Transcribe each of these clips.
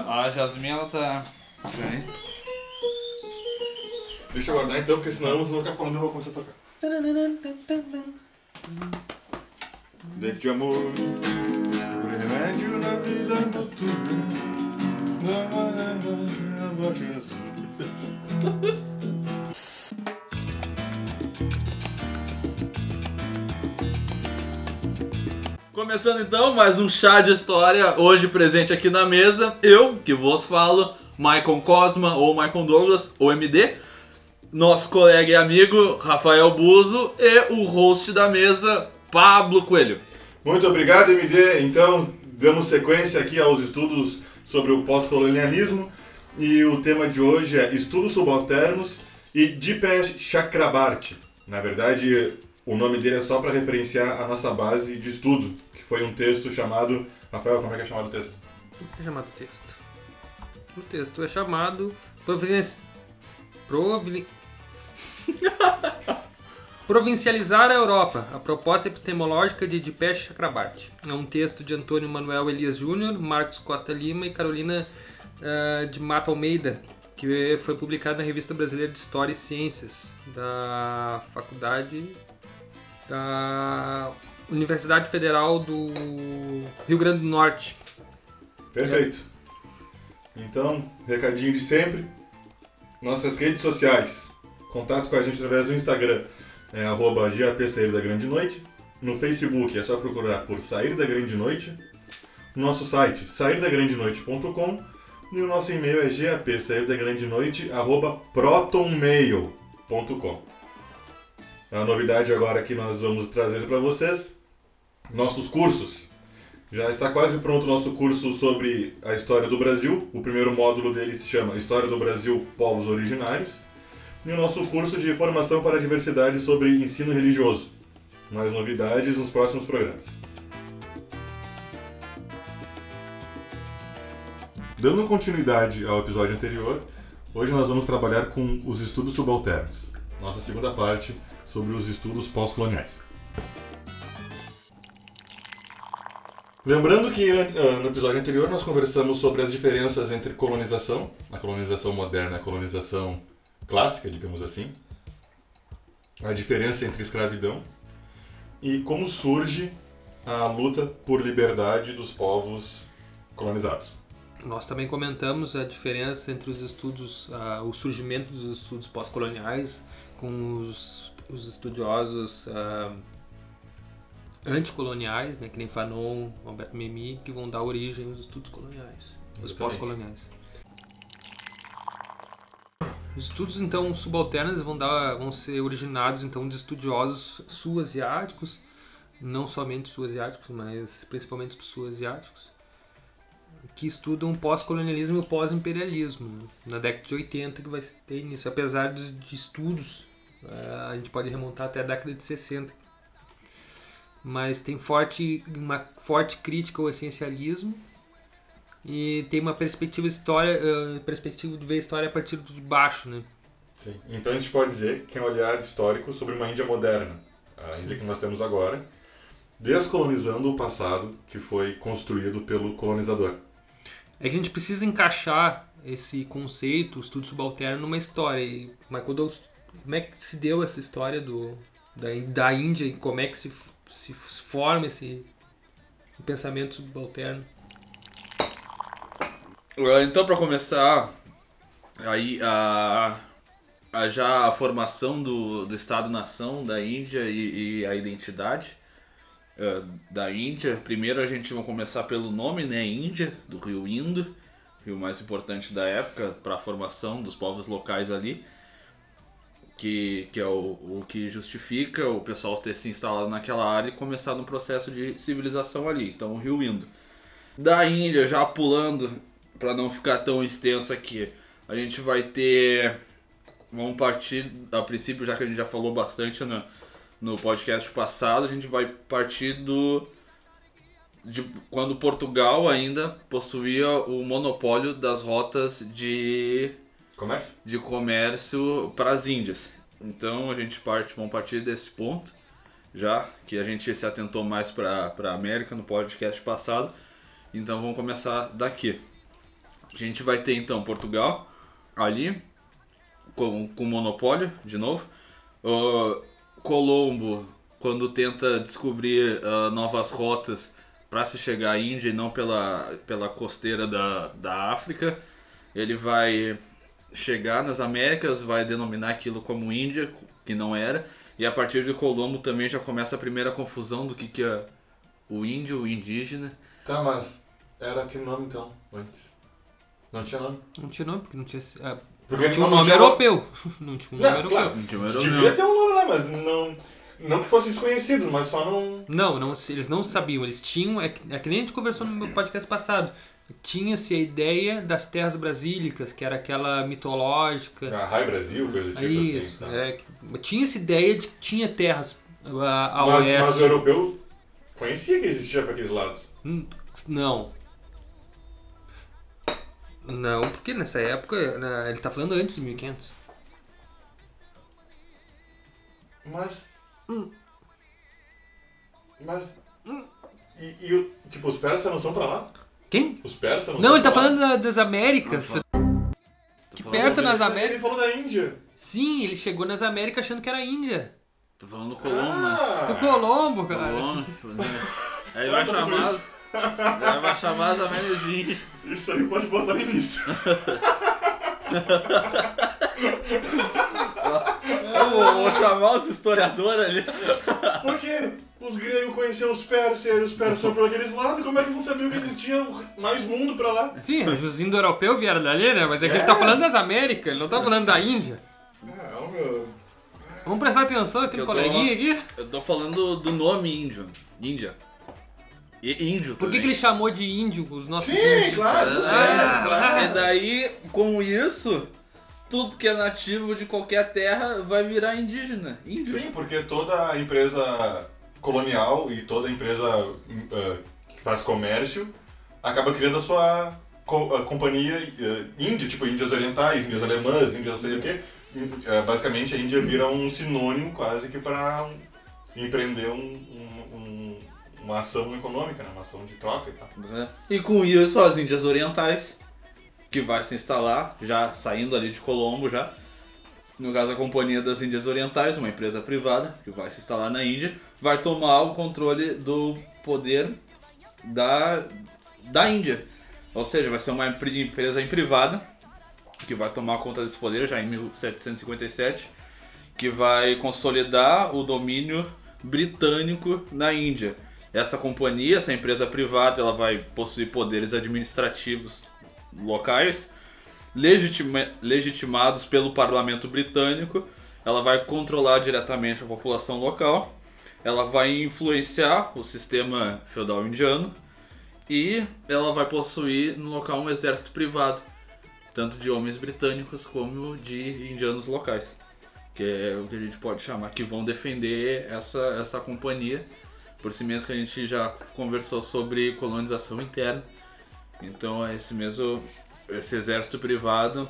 a, a ela tá. Peraí. Deixa eu guardar então, porque senão eu vou ficar falando e eu vou começar a tocar. Dente de amor, o remédio na vida noturna. Jesus. Começando então mais um chá de história, hoje presente aqui na mesa, eu, que vos falo, Michael Cosma ou Michael Douglas, ou MD, nosso colega e amigo Rafael Buzo e o host da mesa, Pablo Coelho. Muito obrigado, MD. Então, damos sequência aqui aos estudos sobre o pós-colonialismo e o tema de hoje é estudos subalternos e Dipesh Chakrabarti. Na verdade, o nome dele é só para referenciar a nossa base de estudo, foi um texto chamado. Rafael, como é que é chamado o texto? O é chamado texto? O texto é chamado Providenci... Provincializar a Europa, a proposta epistemológica de Dipesh Chakrabarti. É um texto de Antônio Manuel Elias Júnior, Marcos Costa Lima e Carolina uh, de Mato Almeida, que foi publicado na Revista Brasileira de História e Ciências, da Faculdade da Universidade Federal do Rio Grande do Norte. Perfeito. Então, recadinho de sempre. Nossas redes sociais. Contato com a gente através do Instagram. É arroba da Grande Noite. No Facebook é só procurar por Sair da Grande Noite. Nosso site, sairdagrandenoite.com. E o nosso e-mail é gapsairdagrandenoite.protonmail.com. A novidade agora que nós vamos trazer para vocês, nossos cursos. Já está quase pronto o nosso curso sobre a história do Brasil. O primeiro módulo dele se chama História do Brasil, Povos Originários. E o nosso curso de formação para a diversidade sobre ensino religioso. Mais novidades nos próximos programas. Dando continuidade ao episódio anterior, hoje nós vamos trabalhar com os estudos subalternos. Nossa segunda parte sobre os estudos pós-coloniais. Lembrando que ah, no episódio anterior nós conversamos sobre as diferenças entre colonização, a colonização moderna e a colonização clássica, digamos assim, a diferença entre escravidão e como surge a luta por liberdade dos povos colonizados. Nós também comentamos a diferença entre os estudos, uh, o surgimento dos estudos pós-coloniais com os, os estudiosos uh, anticoloniais, né, que nem Fanon, Alberto Memmi, que vão dar origem aos estudos coloniais, os pós-coloniais. Os estudos então subalternos vão dar, vão ser originados então de estudiosos sul-asiáticos, não somente sul-asiáticos, mas principalmente sul-asiáticos, que estudam pós-colonialismo e pós-imperialismo, na década de 80 que vai ter início, apesar de, de estudos, uh, a gente pode remontar até a década de 60. Mas tem forte, uma forte crítica ao essencialismo e tem uma perspectiva história, uh, perspectiva de ver a história a partir de baixo, né? Sim. Então a gente pode dizer que é um olhar histórico sobre uma Índia moderna, a Sim. Índia que nós temos agora, descolonizando o passado que foi construído pelo colonizador. É que a gente precisa encaixar esse conceito, o estudo subalterno, numa história. E Michael Douglas, como é que se deu essa história do, da, da Índia e como é que se, se forma esse pensamento subalterno? Então, para começar, aí a, a, já a formação do, do Estado-nação da Índia e, e a identidade uh, da Índia. Primeiro a gente vai começar pelo nome, né? Índia, do rio Indo, rio mais importante da época para a formação dos povos locais ali. Que, que é o, o que justifica o pessoal ter se instalado naquela área e começar um processo de civilização ali. Então, o rio Indo. Da Índia, já pulando, para não ficar tão extenso aqui, a gente vai ter. Vamos partir, a princípio, já que a gente já falou bastante né, no podcast passado, a gente vai partir do de quando Portugal ainda possuía o monopólio das rotas de comércio, de comércio para as Índias. Então a gente parte, vamos partir desse ponto, já que a gente se atentou mais para a América no podcast passado. Então vamos começar daqui. A gente vai ter então Portugal ali, com, com monopólio, de novo. Uh, Colombo, quando tenta descobrir uh, novas rotas para se chegar à Índia e não pela, pela costeira da, da África, ele vai chegar nas Américas, vai denominar aquilo como Índia, que não era, e a partir de Colombo também já começa a primeira confusão do que, que é o índio, o indígena. Tá, mas era aquele nome então, antes. Não tinha nome. Não tinha nome, porque não tinha. É, Porque não tinha um não nome tinha europeu. Não tinha um nome Não, europeu. claro. Não tinha um europeu. Devia ter um nome lá, mas não. Não que fosse desconhecido, mas só não. Não, não, eles não sabiam. Eles tinham. É que, é que nem a gente conversou no meu podcast passado. Tinha-se a ideia das terras brasílicas, que era aquela mitológica. A Rai Brasil, coisa do tipo Isso, assim. tá. é, que- tinha essa ideia de que tinha terras a, a mas, oeste. mas o europeu conhecia que existia para aqueles lados. Hum, Não. Não, porque nessa época, né, ele tá falando antes de 1500. Mas. Hum. Mas. E, e o- tipo, os persas não são pra lá? Quem? Os persas não, Não, ele tá falando da- das Américas. Que falando- persa nas Ele- Américas. Ele falou da Índia. Sim, ele chegou nas Américas achando que era Índia. Tô falando do Colombo, né? Ah! Do Colombo, cara. Colombo, tipo, né? Aí ele vai Ah, tá chamar. tudo as- Aí vai chamar as Américas de índio. Isso aí pode botar no início. Eu vou, vou chamar os historiadores ali. Porque os gregos conheciam os persas e os persas são por aqueles lados, como é que eles não sabiam que existia mais mundo pra lá? Sim, os indo-europeus vieram dali, né? Mas é que ele tá falando das Américas, ele não tá falando da Índia. Ah, meu. Vamos prestar atenção aqui no tô- coleguinha aqui. Eu tô falando do nome índio. Índia. E índio Por que, que ele chamou de índio os nossos Sim, índios? claro, isso Ah, é, claro. E daí, com isso, tudo que é nativo de qualquer terra vai virar indígena. Índio. Sim, porque toda empresa colonial e toda empresa eh, que faz comércio acaba criando a sua co- a companhia eh, índia, tipo Índias Orientais, Índias Alemãs, Índias não sei o quê. Eh, basicamente a Índia vira um sinônimo quase que para empreender um- um- um- uma ação econômica, né? uma ação de troca e tal. né? E com isso, as Índias Orientais, que vai se instalar, já saindo ali de Colombo já. No caso, a Companhia das Índias Orientais, uma empresa privada, que vai se instalar na Índia, vai tomar o controle do poder da, da Índia. Ou seja, vai ser uma empre- empresa em privada, que vai tomar conta desse poder já em 1757, que vai consolidar o domínio britânico na Índia. Essa companhia, essa empresa privada, ela vai possuir poderes administrativos locais, legitima- legitimados pelo parlamento britânico. Ela vai controlar diretamente a população local. Ela vai influenciar o sistema feudal indiano. E ela vai possuir no local um exército privado, tanto de homens britânicos como de indianos locais, que é o que a gente pode chamar, que vão defender essa, essa companhia. Por si mesmo que a gente já conversou sobre colonização interna. Então é esse mesmo esse exército privado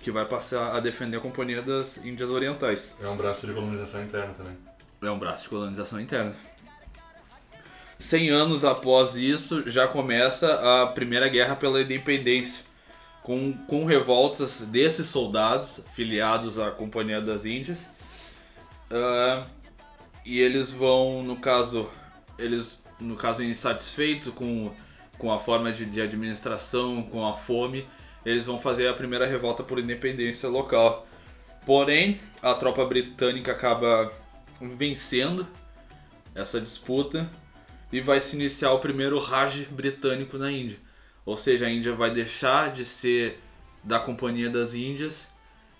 que vai passar a defender a companhia das Índias Orientais. É um braço de colonização interna também. É um braço de colonização interna. 100 anos após isso, já começa a Primeira Guerra pela Independência, com, com revoltas desses soldados filiados à Companhia das Índias. Ah, e eles vão, no caso, eles, no caso, insatisfeitos com, com a forma de, de administração, com a fome, eles vão fazer a primeira revolta por independência local. Porém, a tropa britânica acaba vencendo essa disputa e vai se iniciar o primeiro Raj britânico na Índia. Ou seja, a Índia vai deixar de ser da Companhia das Índias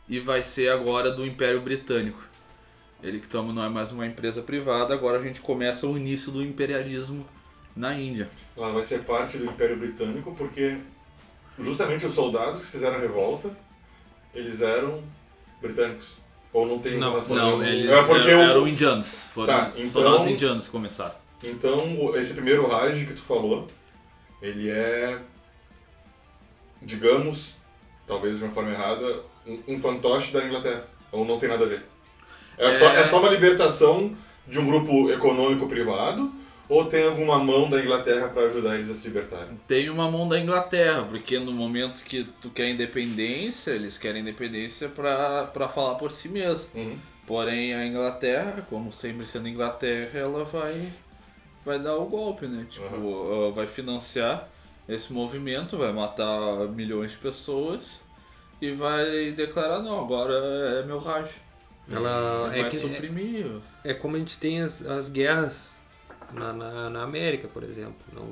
e vai ser agora do Império Britânico. Ele que toma não é mais uma empresa privada, agora a gente começa o início do imperialismo na Índia. Ela vai ser parte do Império Britânico porque justamente os soldados que fizeram a revolta, eles eram britânicos. Ou não tem Não, relação Não, eles é porque eram, eram indianos, foram Tá, então- soldados indianos que começaram. Então, esse primeiro Raj que tu falou, ele é, digamos, talvez de uma forma errada, um, fantoche da Inglaterra. Ou não tem nada a ver. É, Só, É. é só uma libertação de um grupo econômico privado, Ou tem alguma mão da Inglaterra para ajudar eles a se libertarem? Tem uma mão da Inglaterra, porque no momento que tu quer independência, eles querem independência pra, pra falar por si mesmo. Uhum. Porém, a Inglaterra, como sempre sendo Inglaterra, ela vai, vai dar o golpe, né? Tipo, ela vai financiar esse movimento, vai matar milhões de pessoas e vai declarar, não, agora é meu rádio. Ela vai é, que, suprimir. é, é como a gente tem as, as guerras na, na, na América, por exemplo. Não,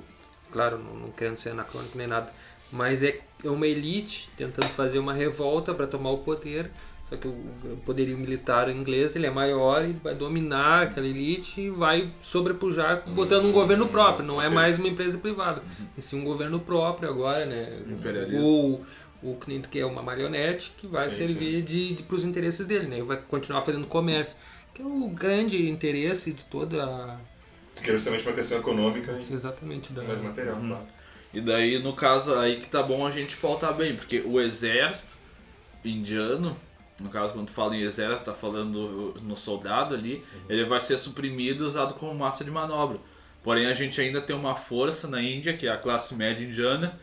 claro, não, não querendo ser anacrônico nem nada. Mas é, é uma elite tentando fazer uma revolta para tomar o poder. Só que o poderio militar inglês ele é maior e vai dominar aquela elite e vai sobrepujar botando um governo próprio. Não é mais uma empresa privada. E sim um governo próprio agora, né? Ou o que nem tu quer, uma marionete que vai Sim, servir de, de para os interesses dele, né? Vai continuar fazendo comércio. Que é o grande interesse de toda a Isso aqui é justamente uma questão econômica e Exatamente. Da... mais material, claro. E daí, no caso, aí que tá bom a gente pautar bem, porque o exército indiano, no caso, quando tu fala em exército, tá falando no soldado ali, ele vai ser suprimido e usado como massa de manobra. Porém, a gente ainda tem uma força na Índia, que é a classe média indiana,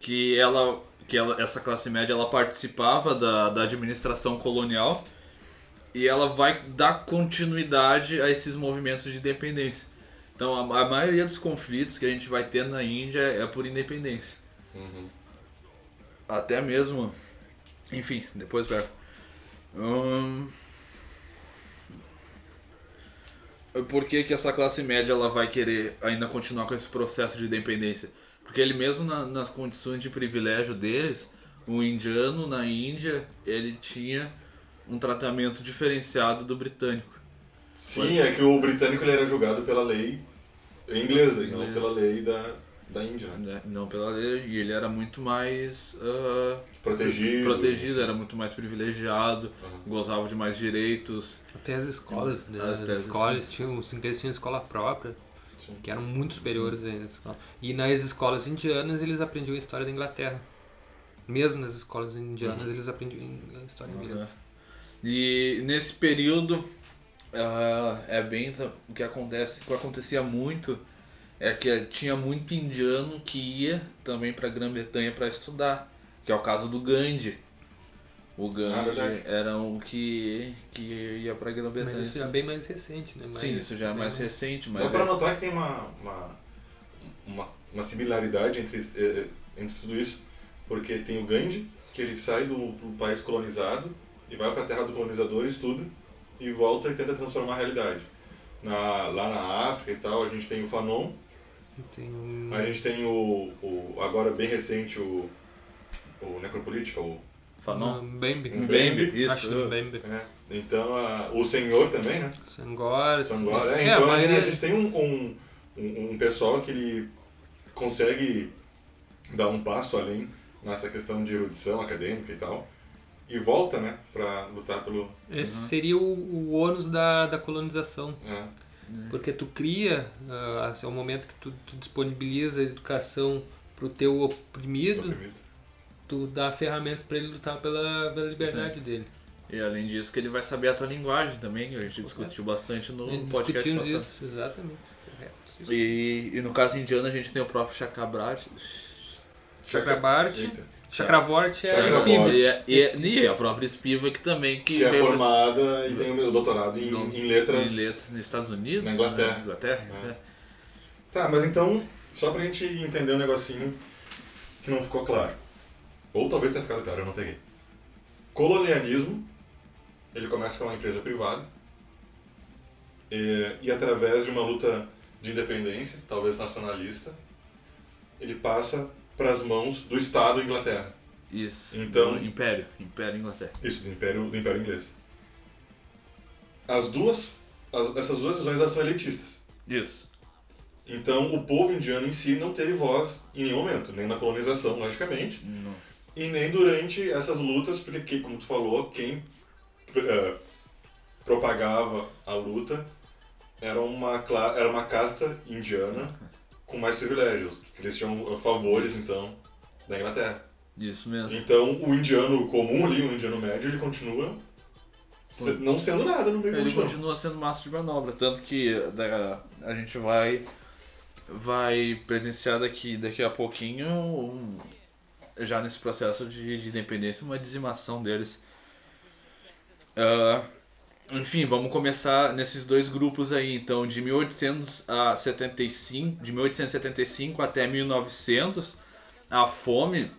que ela, que ela essa classe média ela participava da, da administração colonial e ela vai dar continuidade a esses movimentos de independência. Então, a, a maioria dos conflitos que a gente vai ter na Índia é por independência. Até mesmo. Enfim, depois pego. Hum, por que, que essa classe média ela vai querer ainda continuar com esse processo de independência? Porque ele mesmo na- nas condições de privilégio deles, o indiano na Índia, ele tinha um tratamento diferenciado do britânico. Sim, é que o britânico ele era julgado pela lei inglesa e não pela lei da, da Índia, né? né? Não pela lei, e ele era muito mais ah, Protegido. protegido, era muito mais privilegiado, Uhum. gozava de mais direitos. Até as escolas, né? As as, escolas tinham, os ingleses tinham escola própria, Sim. que eram muito superiores ainda. às escolas. E nas escolas indianas eles aprendiam a história da Inglaterra. Mesmo nas escolas indianas eles aprendiam a história inglesa. E nesse período ah, é bem ta- o que acontece, o que acontecia muito é que tinha muito indiano que ia também para Grã-Bretanha para estudar, que é o caso do Gandhi. O Gandhi verdade. era um que, que ia para Mas Grã-Bretanha. isso já é bem mais recente, né? Mais- Sim, isso já é mais bem- recente, Dá mas para é- notar que tem uma, uma, uma, uma similaridade entre, eh, entre tudo isso, porque tem o Gandhi, que ele sai do, do país colonizado e vai para a terra do colonizador, estuda e volta e tenta transformar a realidade. Na, lá na África e tal, a gente tem o Fanon, Tem a gente tem o, o agora bem recente, o, o Necropolítica, o, Fanon. um Bembe. Um Mbembe, isso. Acho um Bembe. é, então a, o Senhor também, né? Sangor. Sangor, tudo. é, É, a então ali maioria- a gente tem um, um, um, um pessoal que ele consegue dar um passo além nessa questão de erudição acadêmica e tal, e volta, né, pra lutar pelo... Esse seria o, o ônus da, da colonização. É, Porque tu cria, ah, assim, é o momento que tu, tu disponibiliza a educação pro teu oprimido, oprimido. tu dá ferramentas para ele lutar pela, pela liberdade dele. E além disso que ele vai saber a tua linguagem também, que a gente discutiu bastante no podcast passado. isso, exatamente. correto. Isso. E, e no caso indiano a gente tem o próprio Chakrabarti. Chakrabarti, Eita. Chakravorty é a Chakravorty. Spiva. E, a- e, a- e a própria Spiva que também que, Que é formada e tem o meu doutorado em, do- em letras. em letras nos Estados Unidos. Na Inglaterra. né? Inglaterra, É. né? Tá, mas então, só pra gente entender um negocinho que não ficou claro. Ou talvez tenha ficado claro, eu não peguei. Colonialismo, ele começa com uma empresa privada e, e através de uma luta de independência, talvez nacionalista, ele passa para as mãos do Estado Inglaterra. Isso. Então- do Império. Império Inglaterra. Isso, do Império, do Império Inglês. As duas, as- essas duas visões são elitistas. Isso. Então, o povo indiano em si não teve voz em nenhum momento, nem na colonização, logicamente, Não. e nem durante essas lutas, porque, que- como tu falou, quem eh, propagava a luta era uma, era uma casta indiana com mais privilégios, que eles tinham eh, favores, então, da Inglaterra. Isso mesmo. Então, o indiano comum ali, o indiano médio, ele continua se- não sendo nada no meio Ele continua. continua sendo massa de manobra, tanto que da- a gente vai vai presenciar daqui, daqui a pouquinho, um- já nesse processo de, de independência, uma dizimação deles. Ah, enfim, vamos começar nesses dois grupos aí, então, de 1875, de 1875 até 1900, a fome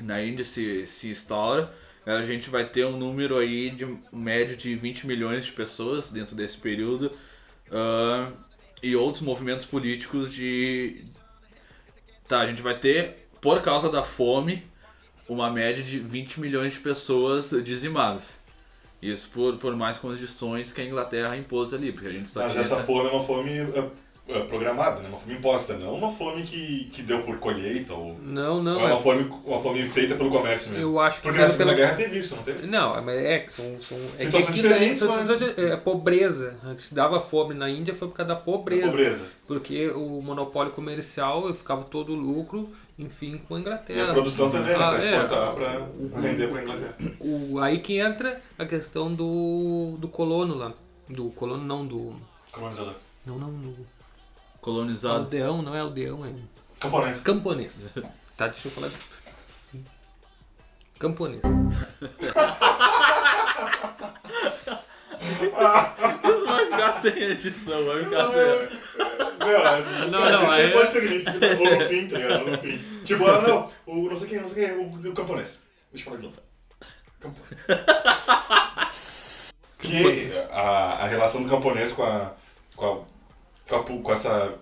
na Índia se, se instaura. A gente vai ter um número aí de médio de 20 milhões de pessoas dentro desse período. ah, e outros movimentos políticos de. Tá, a gente vai ter, por causa da fome, uma média de 20 milhões de pessoas dizimadas. Isso por, por mais condições que a Inglaterra impôs ali, porque a gente só Mas tinha essa essa- fome é uma fome é, é, programada, né? Uma fome imposta, não uma fome que, que deu por colheita ou, Não, não. ou é uma é- fome, uma fome feita pelo comércio mesmo. Eu acho que Porque na Segunda pela- Guerra teve isso, não teve? Não, mas é que são. são é que Situações aqui mas- é, pobreza. Que se dava fome na Índia foi por causa da pobreza. Pobreza. Porque o monopólio comercial ficava todo o lucro, enfim, com a E Inglaterra. a produção também, né? Ah, Pra é. exportar, pra O- vender pra Inglaterra. O, aí que entra a questão do, do colono lá. Do colono não, do. Colonizador. Não, não, do. colonizado. Aldeão, não é aldeão, é Camponês. camponês. Tá, deixa eu falar. Camponês. Isso vai ficar sem edição, vai ficar sem. Não, Não, cara, não, isso aí- pode ser que a gente ou no fim, tá ligado? No fim. Tipo, ah, não, o não sei quem, não sei quem, o, o camponês. Deixa eu falar de novo. Camponês. Que a, a relação do camponês com a. com a. com, a, pu- com essa.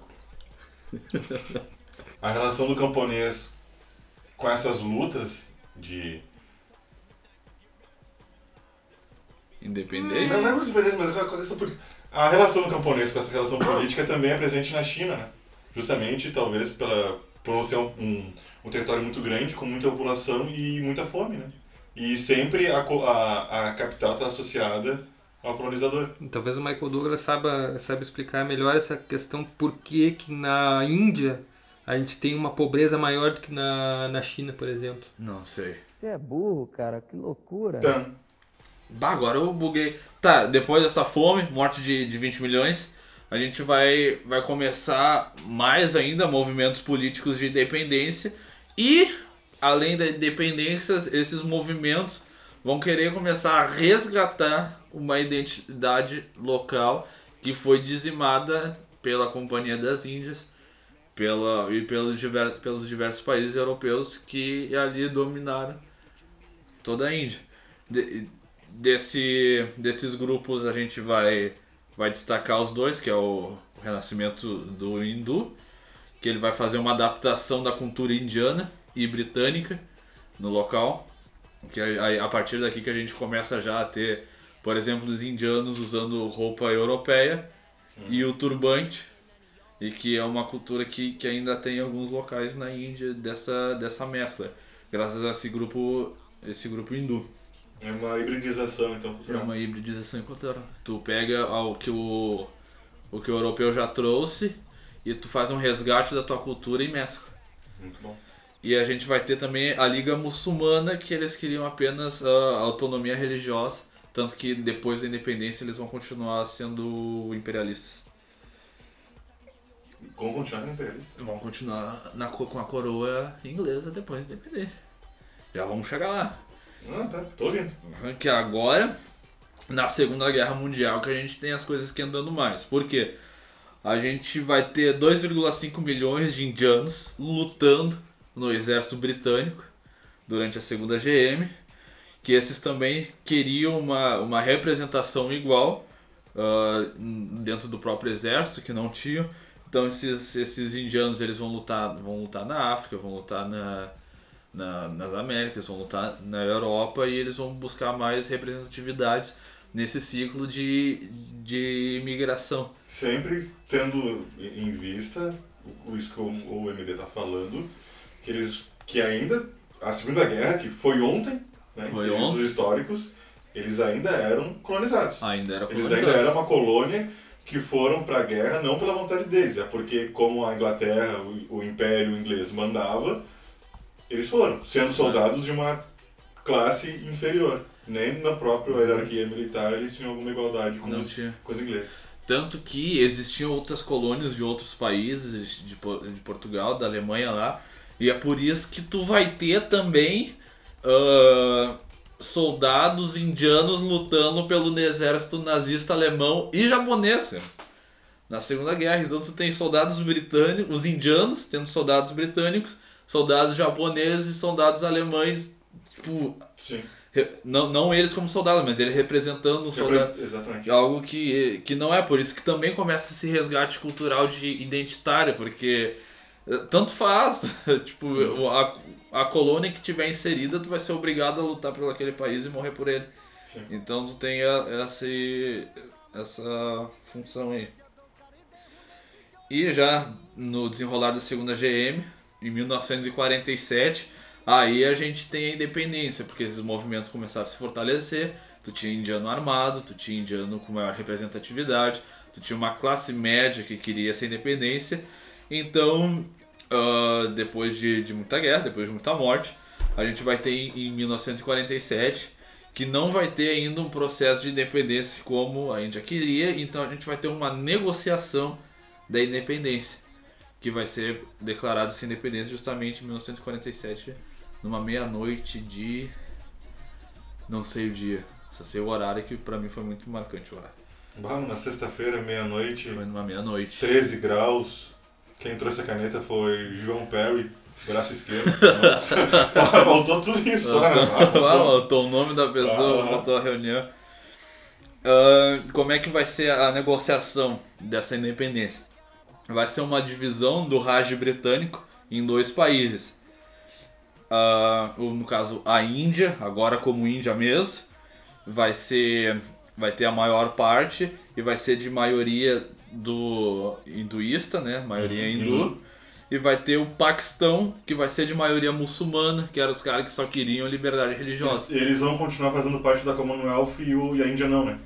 A relação do camponês com essas lutas de. Independência? Não, não é muito beleza, mas com essa política. A relação do camponês com essa relação política também é presente na China, né? Justamente, talvez, pela, por não ser um, um, um território muito grande, com muita população e muita fome, né? E sempre a, a, a capital está associada ao colonizador. Talvez o Michael Douglas saiba, saiba explicar melhor essa questão por que que na Índia a gente tem uma pobreza maior do que na, na China, por exemplo. Não sei. Você é burro, cara, que loucura. Então, Bah, agora eu buguei. Tá, depois dessa fome, morte de, de 20 milhões, a gente vai, vai começar mais ainda movimentos políticos de independência e, além da independência, esses movimentos vão querer começar a resgatar uma identidade local que foi dizimada pela Companhia das Índias pela, e pelos, diver, pelos diversos países europeus que ali dominaram toda a Índia. De- desse, desses grupos a gente vai, vai destacar os dois, que é o, Renascimento do Hindu, que ele vai fazer uma adaptação da cultura indiana e britânica no local. Que a, a partir daqui que a gente começa já a ter, por exemplo, os indianos usando roupa europeia e o turbante. E que é uma cultura que, que ainda tem alguns locais na Índia dessa, dessa mescla. Graças a esse grupo, esse grupo hindu. É uma hibridização, então, É cultural. uma hibridização cultural. Tu pega o que o, o que o europeu já trouxe e tu faz um resgate da tua cultura e mescla. Muito bom. E a gente vai ter também a Liga Muçulmana, que eles queriam apenas a autonomia religiosa, tanto que depois da independência eles vão continuar sendo imperialistas. Como continuar sendo imperialista? Vão continuar na, co- com a coroa inglesa depois da independência. Já vamos chegar lá. Ah, tá, tô ouvindo. Que agora, na Segunda Guerra Mundial, que a gente tem as coisas que andando mais. Por quê? A gente vai ter 2,5 milhões de indianos lutando no exército britânico durante a Segunda GM. Que esses também queriam uma, uma representação igual ah, dentro do próprio exército, que não tinham. Então esses, esses indianos eles vão lutar, vão lutar na África, vão lutar na, na- nas Américas, vão lutar na Europa e eles vão buscar mais representatividades nesse ciclo de, de imigração. Sempre tendo em vista isso que o, o MD tá falando, que eles que ainda a Segunda Guerra, que foi ontem, né, Foi ontem. históricos, eles ainda eram colonizados. Ainda era Eles colonizados. ainda eram uma colônia que foram para a guerra não pela vontade deles, é porque como a Inglaterra, o, o Império Inglês mandava, eles foram, sendo soldados de uma classe inferior. Nem na própria hierarquia militar eles tinham alguma igualdade com, Não os, tinha. com os ingleses. tanto que existiam outras colônias de outros países, de, de Portugal, da Alemanha lá, e é por isso que tu vai ter também ah, soldados indianos lutando pelo exército nazista alemão e japonês, cara, na Segunda Guerra. Então tu tem soldados britânicos, os indianos tendo soldados britânicos, soldados japoneses e soldados alemães, tipo, Sim. não, não eles como soldados, mas ele representando um soldado. Exatamente. Algo que, que não é, por isso que também começa esse resgate cultural de identitário, porque eh, tanto faz, tipo, o- a, a colônia que tiver inserida, tu vai ser obrigado a lutar por aquele país e morrer por ele. Sim. Então tu tem a- essa, essa função aí. E já no desenrolar da segunda GM, em 1947, aí a gente tem a independência, porque esses movimentos começaram a se fortalecer, tu tinha indiano armado, tu tinha indiano com maior representatividade, tu tinha uma classe média que queria essa independência, então ah, depois de, de muita guerra, depois de muita morte, a gente vai ter em em 1947 que não vai ter ainda um processo de independência como a Índia queria, então a gente vai ter uma negociação da independência, que vai ser declarada essa independência justamente em 1947, numa meia-noite de. não sei o dia, só sei o horário que pra mim foi muito marcante o horário. Bah, na sexta-feira, meia-noite, Foi numa meia-noite. 13 graus. Quem trouxe a caneta foi João Perry, braço esquerdo. Faltou tudo isso, né? Faltou, Ah, faltou o nome da pessoa, faltou a reunião. Ah, como é que vai ser a negociação dessa independência? Vai ser uma divisão do Raj britânico em dois países. O- no caso, a Índia, agora como Índia mesmo, vai ser vai ter a maior parte e vai ser de maioria do hinduísta, né? Maioria Uhum, hindu. hindu. E vai ter o Paquistão, que vai ser de maioria muçulmana, que eram os caras que só queriam liberdade religiosa. Eles, eles vão continuar fazendo parte da Commonwealth e, o, e a Índia não, né?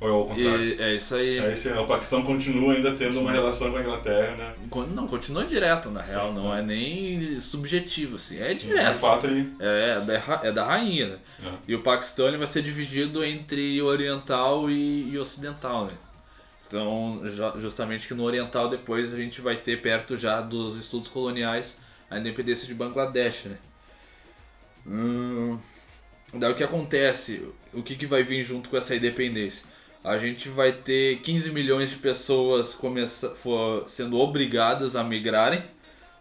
Ou é o contrário? E é isso aí. É isso aí, né? O Paquistão continua ainda tendo uma Sim. relação com a Inglaterra, né? Não, continua direto, na real. Sim, não é. é nem subjetivo, assim. É De direto. fato, ele. É, é da, é da rainha, né? É. E o Paquistão ele vai ser dividido entre oriental e, e ocidental, né? Então, justamente que no oriental depois a gente vai ter perto já dos estudos coloniais a independência de Bangladesh, né? Hum, daí o que acontece? O que, que vai vir junto com essa independência? A gente vai ter 15 milhões de pessoas começa, for, sendo obrigadas a migrarem.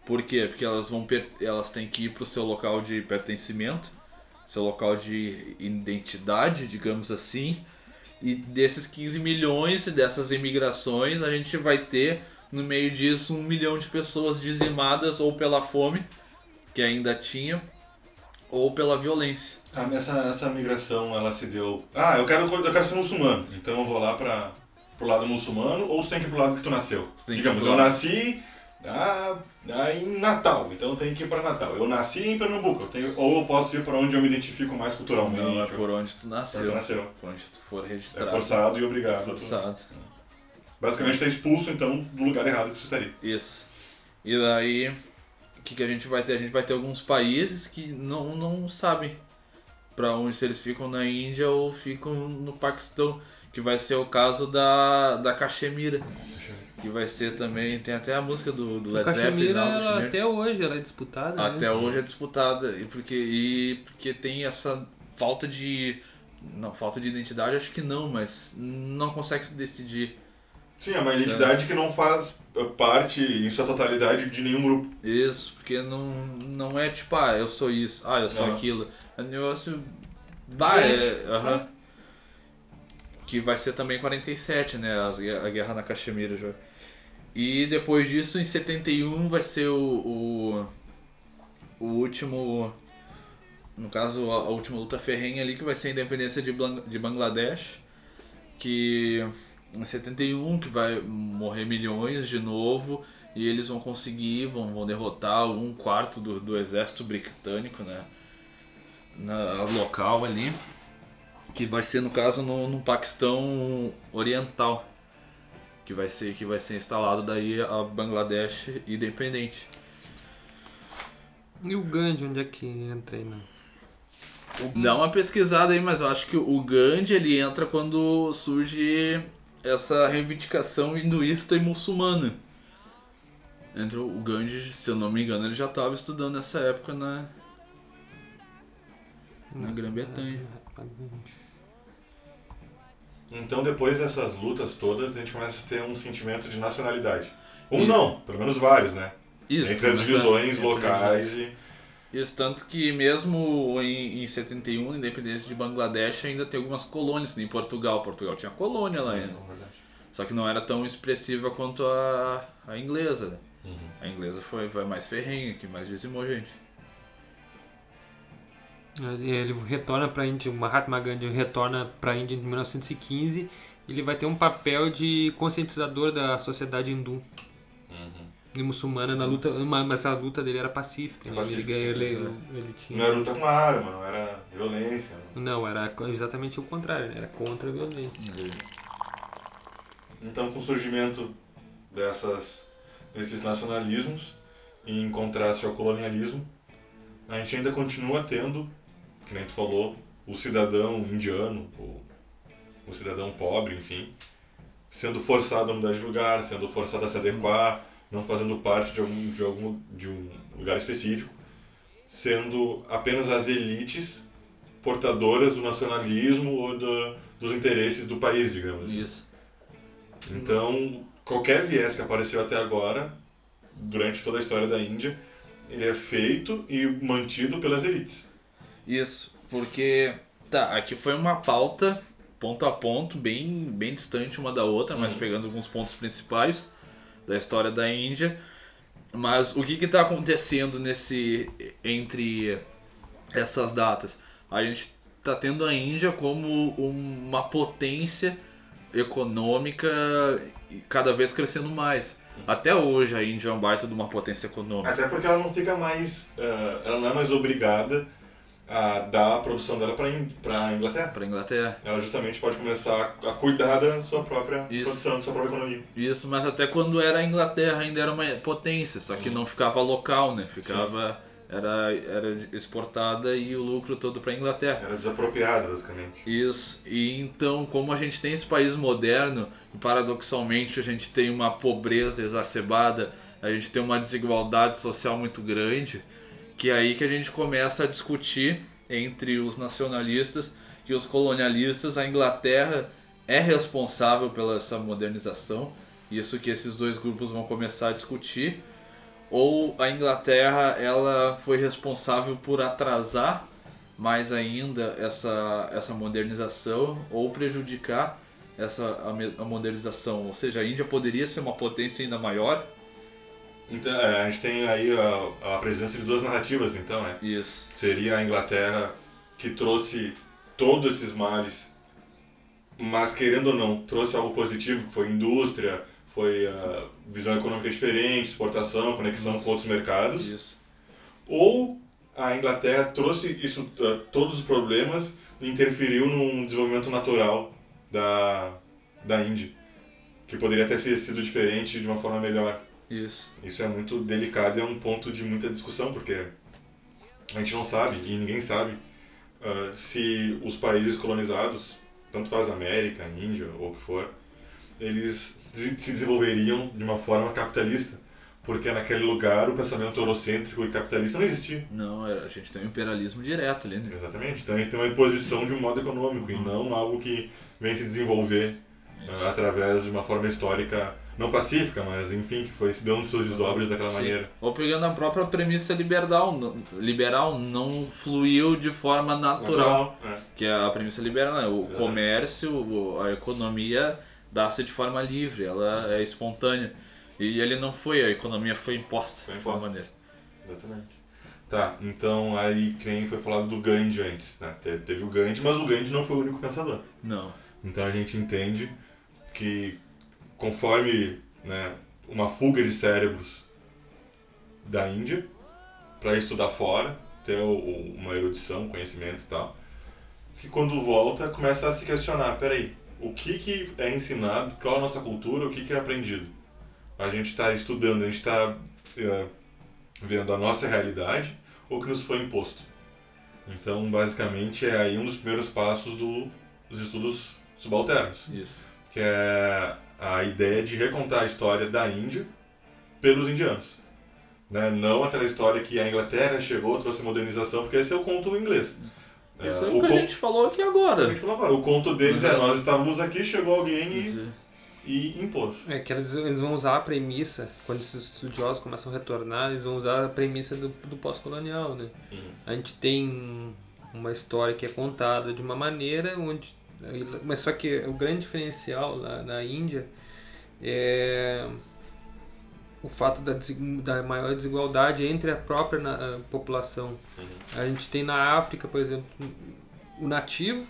Por quê? Porque elas vão elas têm que ir para o seu local de pertencimento, seu local de identidade, digamos assim. E desses 15 milhões e dessas imigrações, a gente vai ter no meio disso um milhão de pessoas dizimadas ou pela fome, que ainda tinha, ou pela violência. Ah, essa, essa migração, ela se deu. Ah, eu quero, eu quero ser muçulmano, então eu vou lá para pro lado muçulmano, ou tu tem que ir pro lado que tu nasceu. Digamos, eu nasci ah, ah, em Natal, então eu tenho que ir para Natal. Eu nasci em Pernambuco, eu tenho, ou eu posso ir para onde eu me identifico mais culturalmente. Não é por onde tu nasceu. onde tu nasceu. Por onde tu for É registrado. forçado e obrigado. Forçado. Basicamente, tá expulso então do lugar errado que você estaria. Isso. E daí, que, que a gente vai ter? A gente vai ter alguns países que não, não sabem pra onde se eles ficam na Índia ou ficam no Paquistão. Que vai ser o caso da, da Caxemira. Que vai ser também. Tem até a música do, do Led Zeppelin ela, até hoje, ela é disputada. né? Até hoje é disputada. E porque, e porque tem essa falta de. Não, falta de identidade, acho que não, mas não consegue se decidir. Sim, é uma identidade que não faz parte, em sua totalidade, de nenhum grupo. Isso, porque não, não é tipo, ah, eu sou isso, ah, eu sou Aham. aquilo. É um negócio. Bah, é, Gente, aham. Que vai ser também 47, né? as A guerra na Caxemira já. E depois disso, em 71, vai ser o. O, o último. No caso, a, a última luta ferrenha ali, que vai ser a independência de, Blan- de Bangladesh. Que. Em 71, que vai morrer milhões de novo. E eles vão conseguir, vão, vão derrotar um quarto do, do exército britânico, né? Na, local ali. Que vai ser, no caso, no, no Paquistão Oriental. Que vai ser, que vai ser instalado daí a Bangladesh independente. E o Gandhi, onde é que entra aí, né? Dá uma pesquisada aí, mas eu acho que o Gandhi ele entra quando surge essa reivindicação hinduísta e muçulmana. Entre o Gandhi, se eu não me engano, ele já estava estudando nessa época na, na Grã-Bretanha. Então, depois dessas lutas todas, a gente começa a ter um sentimento de nacionalidade. Um não, pelo menos vários, né? Isso, Entre as divisões locais e. Isso, tanto que mesmo em, em 71, a independência de Bangladesh ainda tem algumas colônias, nem Portugal. Portugal tinha colônia lá ainda. Só que não era tão expressiva quanto a, a inglesa. né? Uhum. A inglesa foi, foi mais ferrenha, que mais dizimou gente. Ele ele retorna para a Índia, o Mahatma Gandhi retorna para a Índia em 1915 e ele vai ter um papel de conscientizador da sociedade hindu Uhum. e muçulmana na luta, mas a luta dele era pacífica. É né? pacífica, ele, ele, é. ele tinha... Não era luta com arma, não era violência. não. Não, era exatamente o contrário, né? era contra a violência. Então, com o surgimento dessas, desses nacionalismos, em contraste ao colonialismo, a gente ainda continua tendo, que nem tu falou, o cidadão indiano, o, o cidadão pobre, enfim, sendo forçado a mudar de lugar, sendo forçado a se adequar, não fazendo parte de algum, de algum de um lugar específico, sendo apenas as elites portadoras do nacionalismo ou do, dos interesses do país, digamos assim. Isso. Então, qualquer viés que apareceu até agora, durante toda a história da Índia, ele é feito e mantido pelas elites. Isso, porque tá, aqui foi uma pauta ponto a ponto, bem, bem distante uma da outra, mas pegando alguns pontos principais da história da Índia. Mas o que está acontecendo nesse entre essas datas? A gente está tendo a Índia como uma potência econômica cada vez crescendo mais. Até hoje a Índia é um baita de uma potência econômica. Até porque ela não fica mais. eh, ela não é mais obrigada a dar a produção dela para a Inglaterra. Para Inglaterra. Ela justamente pode começar a cuidar da sua própria Isso. produção, da sua própria economia. Isso, mas até quando era a Inglaterra ainda era uma potência, só que não ficava local, né? Ficava era era exportada e o lucro todo para Inglaterra. Era desapropriada, basicamente. Isso. E então, como a gente tem esse país moderno, e paradoxalmente a gente tem uma pobreza exacerbada, a gente tem uma desigualdade social muito grande, que é aí que a gente começa a discutir entre os nacionalistas e os colonialistas, a Inglaterra é responsável pela essa modernização, isso que esses dois grupos vão começar a discutir, ou a Inglaterra ela foi responsável por atrasar mais ainda essa, essa modernização ou prejudicar essa a, a modernização, ou seja, a Índia poderia ser uma potência ainda maior. Então, é, a gente tem aí a, a presença de duas narrativas, então, né? Isso. seria a Inglaterra que trouxe todos esses males, mas querendo ou não, trouxe algo positivo, que foi indústria, foi a visão econômica diferente, exportação, conexão com outros mercados. Isso. Ou a Inglaterra trouxe isso, eh, todos os problemas e interferiu no desenvolvimento natural da, da Índia, que poderia ter sido diferente de uma forma melhor. Isso. Isso é muito delicado e é um ponto de muita discussão, porque a gente não sabe, e ninguém sabe, ah, se os países colonizados, tanto faz América, Índia ou o que for, eles se desenvolveriam de uma forma capitalista, porque naquele lugar o pensamento eurocêntrico e capitalista não existia. Não, a gente tem um imperialismo direto ali, né? Exatamente. Então tem uma imposição de um modo econômico Uhum. e não algo que vem se desenvolver ah, através de uma forma histórica não pacífica, mas enfim, que foi se dando seus desdobres daquela Sim. maneira. Ou pegando a própria premissa liberal, não- liberal não fluiu de forma natural. é. Que é a premissa liberal, né? O Exatamente. comércio, a economia dá-se de forma livre, ela é espontânea. E ele não foi, a economia foi imposta Foi de alguma imposta. maneira. Exatamente. Tá, então aí quem foi falado do Gandhi antes, né? Teve, teve o Gandhi, mas o Gandhi não foi o único pensador. Não. Então a gente entende que conforme né, uma fuga de cérebros da Índia para estudar fora, ter o- uma erudição, conhecimento e tal, que quando volta começa a se questionar, peraí, o que, que é ensinado, qual é a nossa cultura, o que, que é aprendido? A gente está estudando, a gente está vendo a nossa realidade ou o que nos foi imposto. Então, basicamente, é aí um dos primeiros passos do, dos estudos subalternos Isso. que é a ideia de recontar a história da Índia pelos indianos. Né? Não aquela história que a Inglaterra chegou, trouxe modernização, porque esse é o conto em inglês. Isso é, É, o que a gente falou aqui a agora. gente falou agora, o conto deles é, Uhum. nós estávamos aqui, chegou alguém e, e impôs. É que eles, eles vão usar a premissa, quando esses estudiosos começam a retornar, eles vão usar a premissa do, do pós-colonial, né? Uhum. A gente tem uma história que é contada de uma maneira onde... Mas só que o grande diferencial lá na Índia é o fato da, da maior desigualdade entre a própria na- a população. A gente tem na África, por exemplo, o nativo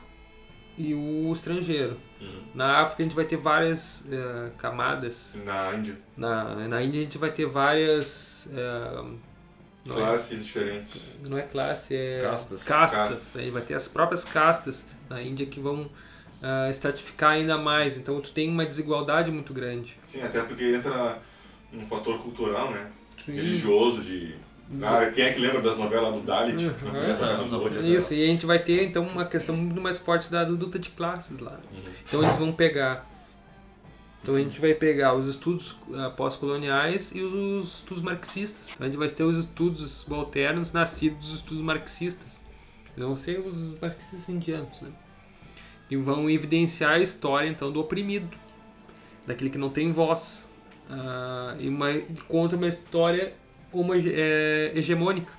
e o estrangeiro. Uhum. Na África a gente vai ter várias eh, camadas. Na Índia, Na, na Índia a gente vai ter várias. eh, não, é, classes diferentes. não é classe, é. Castas. Castas. Castas. Aí vai ter as próprias castas na Índia que vão ah, estratificar ainda mais. Então tu tem uma desigualdade muito grande. Sim, até porque entra um fator cultural, né? Sim. Religioso, de... Ah, quem é que lembra das novelas do Dalit? Uhum. Isso, e a gente vai ter então uma questão muito mais forte da luta de classes lá. Uhum. Então eles vão pegar. Então a gente vai pegar os estudos ah, pós-coloniais e os estudos marxistas. Então, a gente vai ter os estudos subalternos nascidos dos estudos marxistas. Vão ser os marxistas indianos, né? E vão evidenciar a história então do oprimido, daquele que não tem voz. Ah, e uma, conta uma história homoge- é, hegemônica.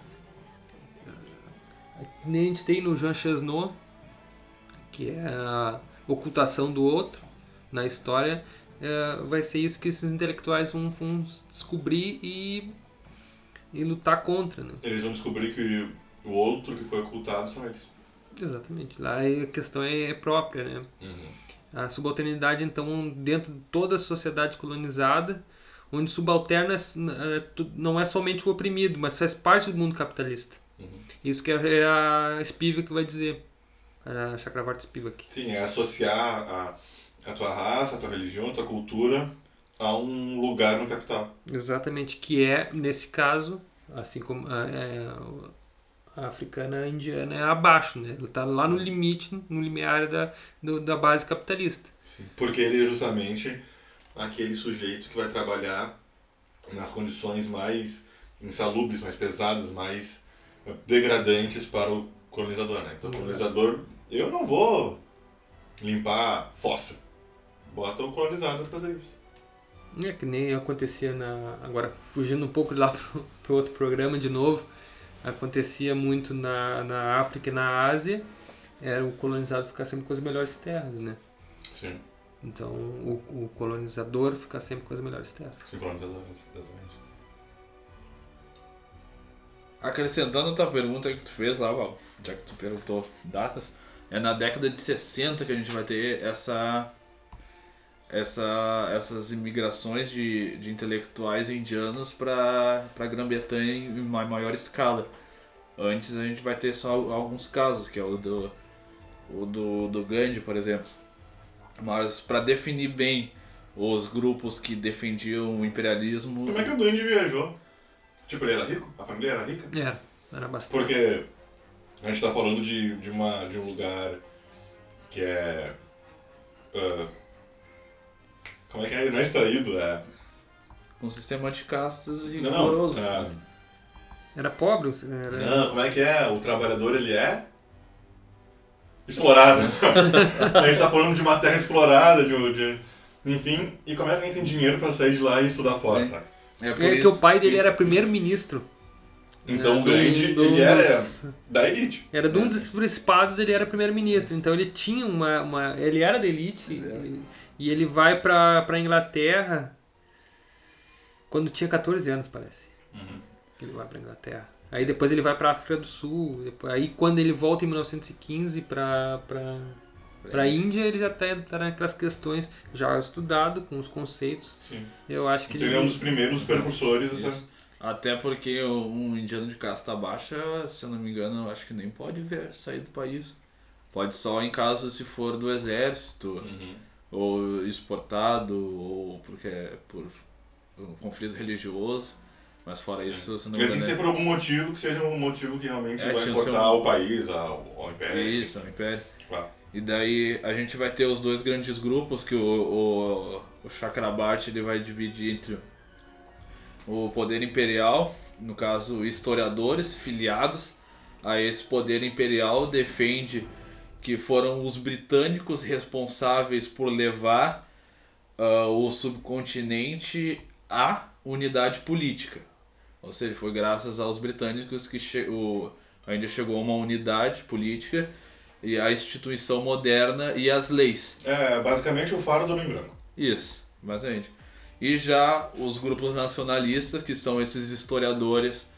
Nem a gente tem no Jean Chesnot, que é a ocultação do outro na história, é, vai ser isso que esses intelectuais vão, vão descobrir e, e lutar contra. Né? Eles vão descobrir que o outro que foi ocultado são eles. Exatamente. Lá a questão é, é própria. Né? A subalternidade, então, dentro de toda a sociedade colonizada, onde subalterno é, é, não é somente o oprimido, mas faz parte do mundo capitalista. Uhum. Isso que é a Spivak que vai dizer. A Chakravarti Spivak. Sim, é associar a, a tua raça, a tua religião, a tua cultura a um lugar no capital. Exatamente, que é, nesse caso, assim como a, é, a africana indiana é abaixo, né? Ela está lá no limite, no limiar da, do- da base capitalista. Porque ele é justamente aquele sujeito que vai trabalhar nas condições mais insalubres, mais pesadas, mais eh, degradantes para o colonizador, né? Então o colonizador, eu não vou limpar fossa. Bota o colonizado para fazer isso. É que nem acontecia na. Agora, fugindo um pouco lá pro, pro outro programa de novo, acontecia muito na, na África e na Ásia, era o colonizado ficar sempre com as melhores terras, né? Sim, Então, o, o colonizador ficar sempre com as melhores terras. sim, colonizador, exatamente. Acrescentando a tua pergunta que tu fez lá, já que tu perguntou datas, é na década de 60 que a gente vai ter essa, essa, essas imigrações de, de intelectuais indianos para a Grã-Bretanha em uma maior escala. Antes a gente vai ter só alguns casos, que é o do, o do, do Gandhi, por exemplo. Mas para definir bem os grupos que defendiam o imperialismo. Como é que o Gandhi viajou? Tipo, ele era rico? A família era rica? Era, era bastante. Porque a gente tá falando de, de, uma, de um lugar que é. ah, como é que é? Não é extraído, é. um sistema de castas e Não, não. rigoroso. ah, Era pobre, era. não, como é que é? O trabalhador ele é. Explorado. a gente tá falando de uma terra explorada, de, de. Enfim, e como é que alguém tem dinheiro pra sair de lá e estudar fora, Sim. sabe? É por É que isso o pai dele era primeiro-ministro. Então o Gandhi, do- ele era dos- da elite. Era de um dos principados, ele era primeiro-ministro. Então ele tinha uma, uma. Ele era da elite. E, e ele vai pra, pra Inglaterra quando tinha 14 anos, parece. Uhum. Ele vai pra Inglaterra. Aí depois ele vai pra África do Sul. Depois, aí quando ele volta em 1915 pra, pra, pra Índia, ele já tá, tá naquelas questões já estudado com os conceitos. Sim. Eu acho que Então ele é um ele. dos primeiros precursores dessa. Até porque um indiano de casta baixa, se eu não me engano, eu acho que nem pode ver, sair do país. Pode só em caso se for do exército, Uhum. ou exportado, ou porque é por um conflito religioso. Mas fora Sim. isso, se não me Ele tem que engano. ser por algum motivo que seja um motivo que realmente É, vai importar um- ao país, ao, ao império. isso, um império. Claro. E daí a gente vai ter os dois grandes grupos que o, o, o Chakrabarti ele vai dividir entre o poder imperial, no caso historiadores filiados a esse poder imperial defende que foram os britânicos responsáveis por levar uh, o subcontinente à unidade política. Ou seja, foi graças aos britânicos que o, a Índia chegou a uma unidade política e a instituição moderna e as leis. É, basicamente o faro do branco. Isso, basicamente. E já os grupos nacionalistas, que são esses historiadores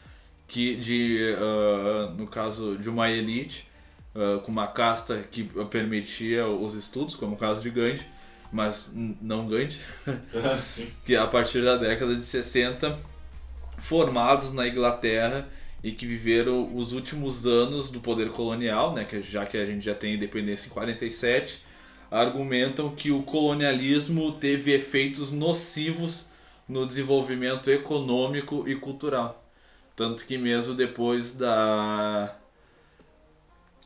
que de uh, no caso de uma elite uh, com uma casta que permitia os estudos, como o caso de Gandhi, mas não Gandhi, que a partir da década de 60 formados na Inglaterra e que viveram os últimos anos do poder colonial, né, que já que a gente já tem independência em 47, argumentam que o colonialismo teve efeitos nocivos no desenvolvimento econômico e cultural. Tanto que mesmo depois da.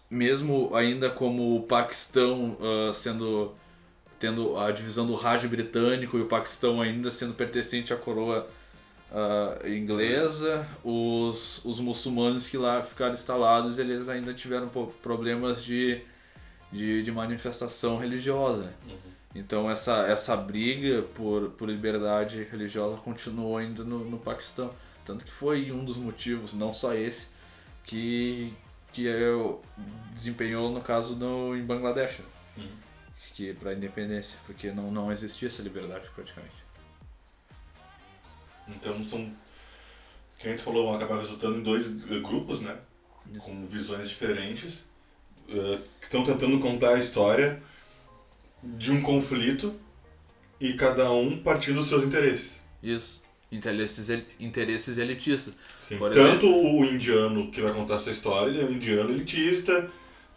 Mesmo ainda como o Paquistão uh, sendo. tendo a divisão do Raj britânico e o Paquistão ainda sendo pertencente à coroa uh, inglesa, os, os muçulmanos que lá ficaram instalados, eles ainda tiveram problemas de, de, de manifestação religiosa. Uhum. Então essa, essa briga por, por liberdade religiosa continuou ainda no, no Paquistão. Tanto que foi um dos motivos, não só esse, que, que eu desempenhou no caso no, em Bangladesh. Uhum. Que para a independência, porque não, não existia essa liberdade praticamente. Então são. Que a gente falou, acabar resultando em dois eh, grupos, né? Com visões diferentes, uh, que estão tentando contar a história de um conflito e cada um partindo dos seus interesses. Isso. Interesses, interesses elitistas. Sim. Tanto o indiano que vai contar essa história, ele é um indiano elitista,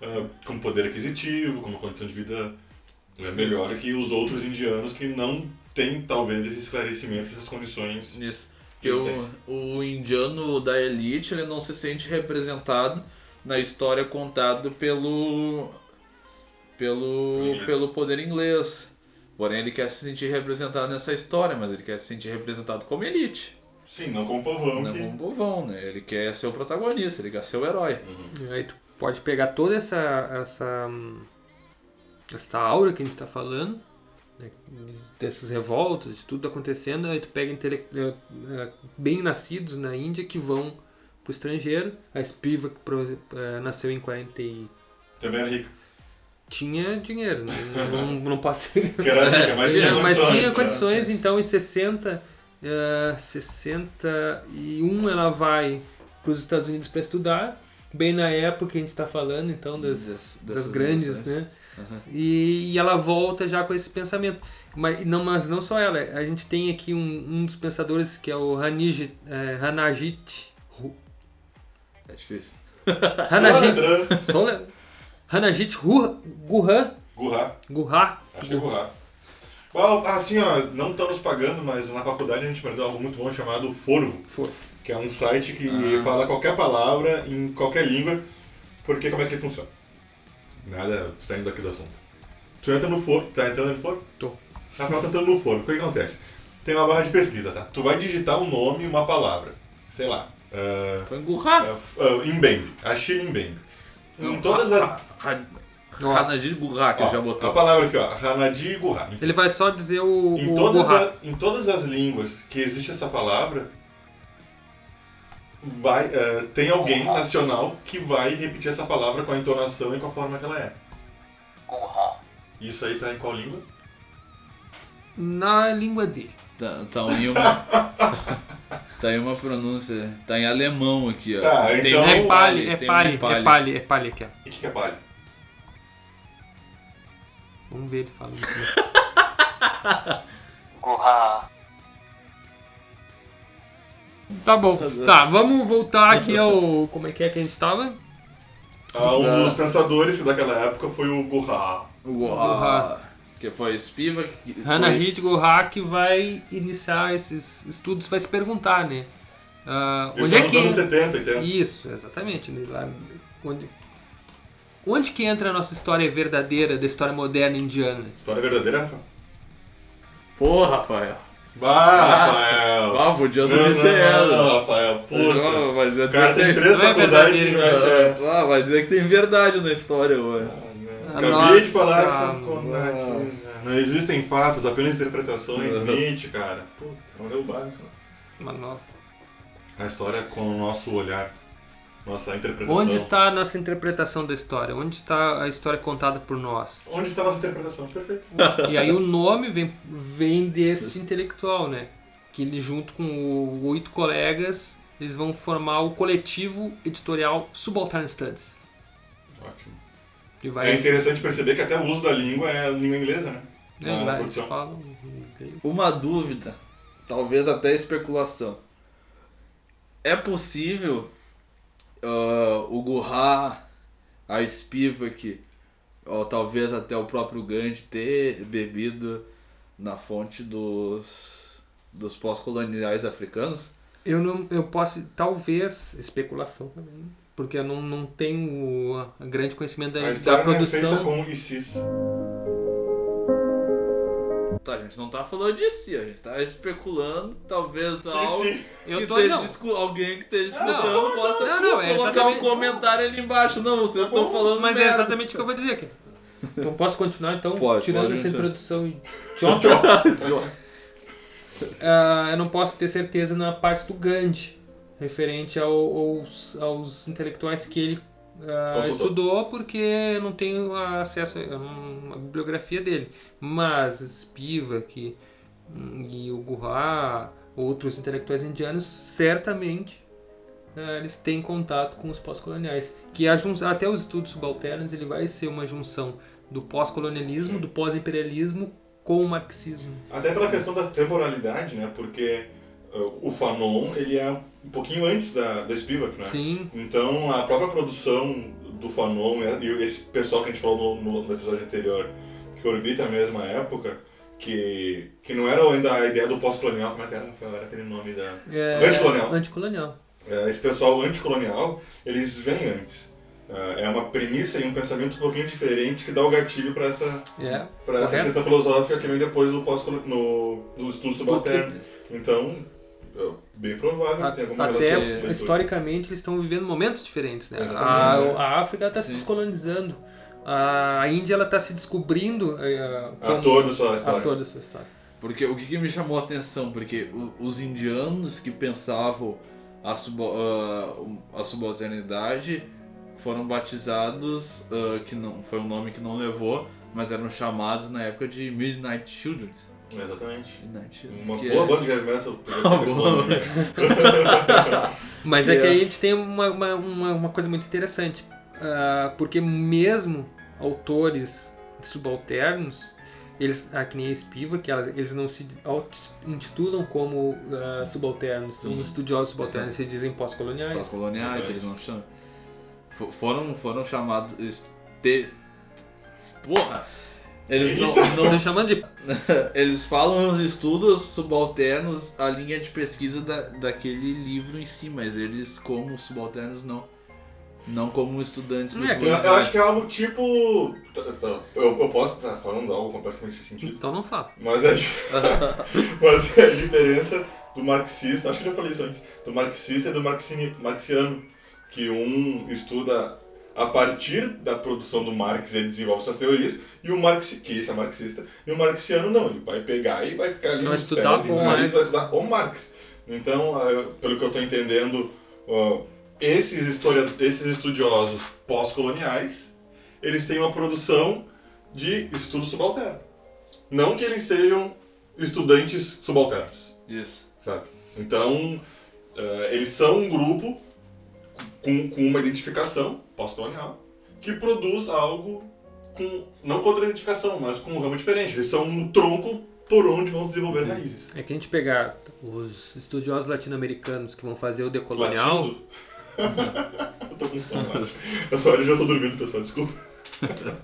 uh, com poder aquisitivo, com uma condição de vida uh, melhor Isso. que os outros indianos que não têm, talvez, esse esclarecimento, essas condições. Isso. Porque o, o indiano da elite ele não se sente representado na história contada pelo, pelo, pelo poder inglês. Porém, ele quer se sentir representado nessa história, mas ele quer se sentir representado como elite. Sim, não como povão. Não que... como povão, né? Ele quer ser o protagonista, ele quer ser o herói. Uhum. Aí tu pode pegar toda essa essa essa aura que a gente está falando, né? dessas revoltas, de tudo acontecendo, aí tu pega intele... É, é, bem nascidos na Índia que vão pro estrangeiro. A Spivak é, nasceu em 40 e... Também era rica tinha dinheiro, né? não, não posso ser. Caraca, mas tinha condições. Mas tinha condições, então em 60, uh, 61 ela vai para os Estados Unidos para estudar, bem na época que a gente está falando, então, das, das, das grandes, né? Uhum. E, e, ela volta já com esse pensamento. Mas não, mas não só ela, a gente tem aqui um, um dos pensadores que é o Hanijit, é, Hanajit. É difícil. Hanajit. Só Hanajit Gurha. Gurha. Gurha. Acho que é Gurha. Assim, ó, não estão nos pagando, mas na faculdade a gente aprendeu algo muito bom chamado Forvo. Forvo. Que é um site que ah. fala qualquer palavra em qualquer língua. Porque como é que ele funciona? Nada saindo aqui do assunto. Tu entra no Forvo. Tá entrando no Forvo? Tô. Rafael tá entrando no Forvo. O que, que acontece? Tem uma barra de pesquisa, tá? Tu vai digitar um nome e uma palavra. Sei lá. Uh, Foi Gurra. Uh, uh, Imbembe. Achille Imbembe. Em todas as. Hanadi Gurra, que ó, já botou. A palavra aqui, ó. Hanadi Gurra. Ele vai só dizer o. Em, o todas a, em todas as línguas que existe essa palavra, vai, uh, tem alguém nacional que vai repetir essa palavra com a entonação e com a forma que ela é. Gurra. Isso aí tá em qual língua? Na língua dele. Tá, tá em uma. tá em uma pronúncia. Tá em alemão aqui, ó. Tá, tem então. É pali, é pali, é pali, é pali aqui, ó. E o que, que é pali? Vamos ver ele falando. Gurra. Tá bom. Tá, vamos voltar aqui ao. Como é que é que a gente estava? Ah, um dos pensadores daquela época foi o Gurra. O Gurra. Que foi Spiva. Hannah foi... Que vai iniciar esses estudos, vai se perguntar, né? Uh, onde é que... anos 70, 80. Isso, exatamente. Né? Lá, onde, onde que entra a nossa história verdadeira, da história moderna indiana? História verdadeira, Rafael? Porra, Rafael. Bah, Rafael! Ah, podia Não, dormir não, sem ela. não, Rafael, puta. Não, mas O cara tem três é faculdades de verdadeiro, verdade. Ah, vai dizer que tem verdade na história, mano. Acabei Nossa, de falar que são. Não existem fatos, apenas interpretações. Uhum. Nietzsche, cara. Puta, não deu o básico. Mas, nossa. A história com o nosso olhar, nossa interpretação. Onde está a nossa interpretação da história? Onde está a história contada por nós? Onde está a nossa interpretação? Perfeito. E aí o nome vem, vem desse intelectual, né? Que ele junto com o- oito colegas, eles vão formar o coletivo editorial Subaltern Studies. Ótimo. Vai, É interessante perceber que até o uso da língua é a língua inglesa, né? né, Na, na produção. falam. Uma dúvida, talvez até especulação. É possível ah, o Gurra, a Spivak, ou talvez até o próprio Gandhi ter bebido na fonte dos, dos pós-coloniais africanos? Eu não, eu posso, talvez, especulação também, porque eu não, não tenho a grande conhecimento da, A da não é feita produção. com ICIS. Tá, a gente não tá falando de si, a gente tá especulando, talvez algo que tô, esteja alguém que esteja Não, escutando possa não, não, é colocar exatamente- um comentário ali embaixo. Não, vocês estão falando Mas é merda. exatamente o que eu vou dizer aqui. Eu posso continuar então, Pode, tirando pode, essa então. introdução idiota? Ah, eu não posso ter certeza na parte do Gandhi, referente ao- aos, aos intelectuais que ele Consultou. estudou, porque eu não tenho acesso a uma bibliografia dele. Mas Spivak hum, e o Gurra, outros intelectuais indianos, certamente ah, eles têm contato com os pós-coloniais. Que até os estudos subalternos ele vai ser uma junção do pós-colonialismo, do pós-imperialismo com o marxismo. Até pela questão da temporalidade, né? Porque uh, o Fanon, ele é um pouquinho antes da, da Spivak, né? Sim, Então, a própria produção do Fanon e esse pessoal que a gente falou no, no- episódio anterior, que orbita a mesma época, que, que não era ainda a ideia do pós-colonial, como é que era, Rafael? Era aquele nome da... é, Anticolonial. Anticolonial. É, esse pessoal anticolonial, eles vêm antes. É é uma premissa e um pensamento um pouquinho diferente que dá o gatilho para essa, É, pra essa questão filosófica que vem depois do pós no, no estudo subalterno. Então, é bem provável que tenha alguma Até relação. com a leitura. historicamente eles estão vivendo momentos diferentes, né? A, Exatamente, é. a África está se descolonizando. A Índia ela está se descobrindo eh, como Ator da sua história. ator da sua história. Porque o que, que me chamou a atenção? Porque os indianos que pensavam a, suba- ah, a subalternidade foram batizados, ah, que não foi um nome que não levou, mas eram chamados na época de Midnight Children. Exatamente. Uma que boa é- banda de heavy metal. Mas Que é que é- aí a gente tem uma, uma, uma, coisa muito interessante. Ah, porque mesmo autores subalternos, eles, ah, que nem a Espiva, que elas, eles não se intitulam como ah, subalternos, são estudiosos subalternos, se dizem pós-coloniais. Pós-coloniais, eles não chamam. Fo- Foram, foram chamados. eles te- Porra! Eles não, não chamando de Eles falam os estudos subalternos, a linha de pesquisa da, daquele livro em si, mas eles, como subalternos, não. Não como estudantes É, da que- Eu, eu acho que é algo tipo. tá, tá, Eu, eu posso estar falando algo completamente sem sentido. Então não fala. Mas é, mas é a diferença do marxista, acho que eu já falei isso antes, do marxista e do marxini, marxiano, que um estuda a partir da produção do Marx, ele desenvolve suas teorias, e o Marx, que esse é marxista, e o marxiano não, ele vai pegar e vai ficar ali Vai no estudar cérebro, o Marx. raiz, vai estudar o Marx. Então, eh, pelo que eu estou entendendo, esses, historia, esses estudiosos pós-coloniais, eles têm uma produção de estudo subalterno. Não que eles sejam estudantes subalternos, Isso. sabe? Então, eh, eles são um grupo com, com uma identificação pós-colonial que produz algo com, não contra identificação, mas com um ramo diferente. Eles são um tronco por onde vão se desenvolver raízes. É que a gente pegar os estudiosos latino-americanos que vão fazer o decolonial, Latindo. eu tô com sono, acho. Essa hora eu já tô dormindo, pessoal, desculpa.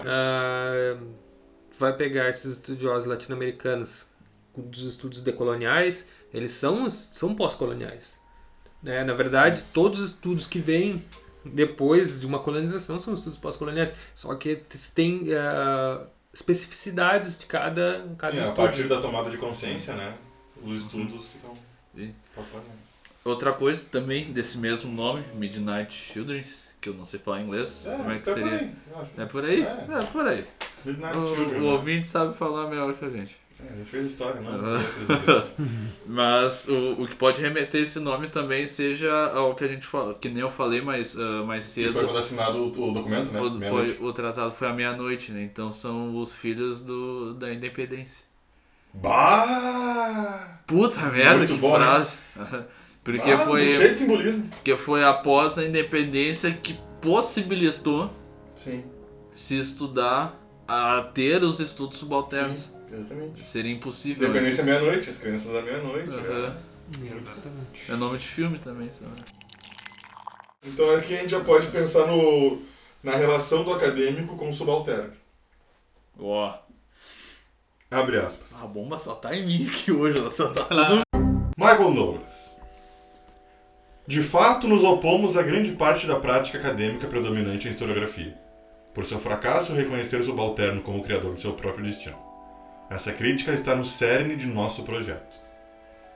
ah, vai pegar esses estudiosos latino-americanos dos estudos decoloniais, eles são, são pós-coloniais. Né? Na verdade, todos os estudos que vêm depois de uma colonização são estudos pós-coloniais. Só que tem eh, especificidades de cada, cada Sim, a estudo. partir da tomada de consciência, né? Os estudos ficam. Falar? outra coisa também desse mesmo nome, Midnight Children's, que eu não sei falar inglês. Como é que tá seria? Por aí. É por aí? É. É, por aí. Midnight O, Children. o né? ouvinte sabe falar melhor que a gente. É, a gente fez história, não? Vezes. Mas o, o que pode remeter esse nome também seja ao que a gente falou, que nem eu falei mais, ah, mais cedo. foi quando assinado o, o documento, né? o, foi, o tratado foi à meia-noite, né? Então são os filhos do, da independência. Bah! Puta merda, Muito que bom, né? frase. Porque, Ah, foi, Cheio de simbolismo. porque foi após a independência que possibilitou Sim. se estudar a ter os estudos subalternos. Sim, exatamente. Seria impossível. Independência meia-noite, as crianças da meia-noite. né? Aham. Exatamente. É nome de filme também, sabe? Então aqui a gente já pode pensar no, na relação do acadêmico com o subalterno. Ó, Abre aspas. a bomba só tá em mim aqui hoje, ela só tá Claro. Michael Douglas. De fato, nos opomos a grande parte da prática acadêmica predominante em historiografia, por seu fracasso em reconhecer o subalterno como criador de seu próprio destino. Essa crítica está no cerne de nosso projeto.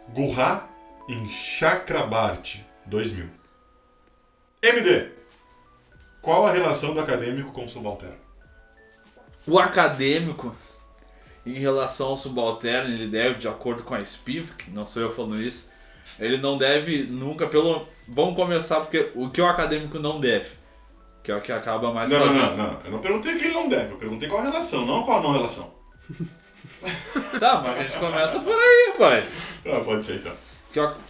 Gurra em Chakrabarti, 2000. MD. Qual a relação do acadêmico com o subalterno? O acadêmico, em relação ao subalterno, ele deve, de acordo com a Spivak, não sou eu falando isso, ele não deve nunca, pelo. Vamos começar porque o que o acadêmico não deve, que é o que acaba mais Não, não, fazendo. não, não. Eu não perguntei o que ele não deve, eu perguntei qual a relação, não qual a não relação. Tá, mas a gente começa por aí, pai. Ah, pode ser então.